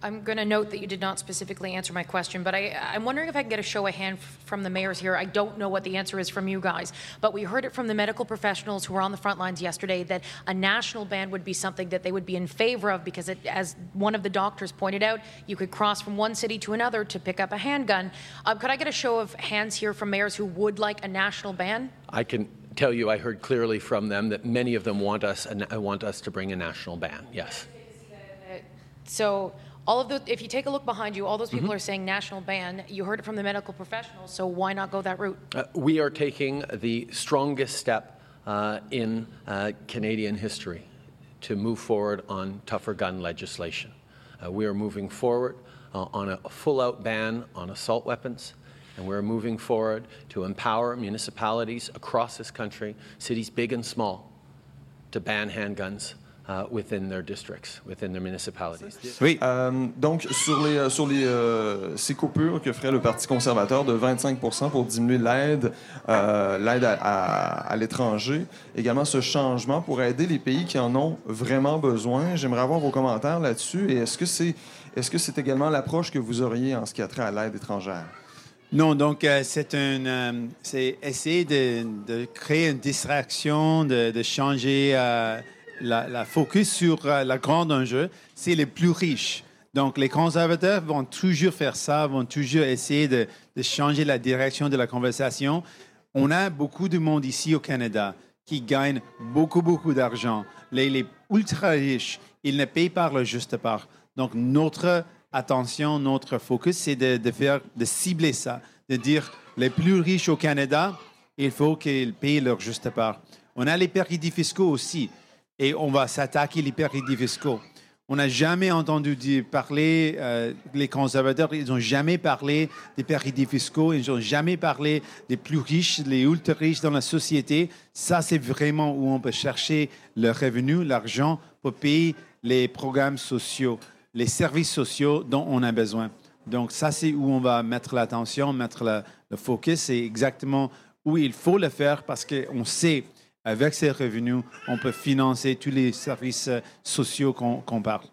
I'm going to note that you did not specifically answer my question, but I, am wondering if I can get a show of hand from the mayors here. I don't know what the answer is from you guys, but we heard it from the medical professionals who were on the front lines yesterday that a national ban would be something that they would be in favor of because, it, as one of the doctors pointed out, you could cross from one city to another to pick up a handgun. Um, could I get a show of hands here from mayors who would like a national ban? I can tell you, I heard clearly from them that many of them want us want us to bring a national ban. Yes. So all of the, if you take a look behind you, all those people mm-hmm. are saying national ban. You heard it from the medical professionals, so why not go that route? Uh, we are taking the strongest step uh, in uh, Canadian history to move forward on tougher gun legislation. Uh, we are moving forward uh, on a full out ban on assault weapons. And we're moving forward to empower municipalities across this country, cities big and small, to ban handguns uh, within their districts, within their municipalities. Oui. Euh, donc, sur, les, euh, sur les, euh, ces coupures que ferait le Parti conservateur de 25 pour diminuer l'aide euh, l'aide à, à, à l'étranger, également ce changement pour aider les pays qui en ont vraiment besoin. J'aimerais avoir vos commentaires là-dessus. Et est-ce que c'est est-ce que c'est également l'approche que vous auriez en ce qui a trait à l'aide étrangère? Non, donc euh, c'est un, euh, c'est essayer de, de, créer une distraction, de, de changer euh, la, focus sur euh, la grande enjeu. C'est les plus riches. Donc les conservateurs vont toujours faire ça, vont toujours essayer de, changer la direction de la conversation. On a beaucoup de monde ici au Canada qui gagne beaucoup, beaucoup d'argent. Les, les ultra riches, ils ne payent pas leur juste part. Donc notre attention, notre focus, c'est de, de, faire, de cibler ça, de dire les plus riches au Canada, il faut qu'ils payent leur juste part. On a les paradis fiscaux aussi, et on va s'attaquer les paradis fiscaux. On n'a jamais entendu parler, euh, les conservateurs, ils n'ont jamais parlé des paradis fiscaux, ils n'ont jamais parlé des plus riches, les ultra riches dans la société. Ça, c'est vraiment où on peut chercher le revenu, l'argent pour payer les programmes sociaux les services sociaux dont on a besoin. Donc, ça, c'est où on va mettre l'attention, mettre le focus. C'est exactement où il faut le faire parce qu'on sait, avec ces revenus, on peut financer tous les services sociaux qu'on parle.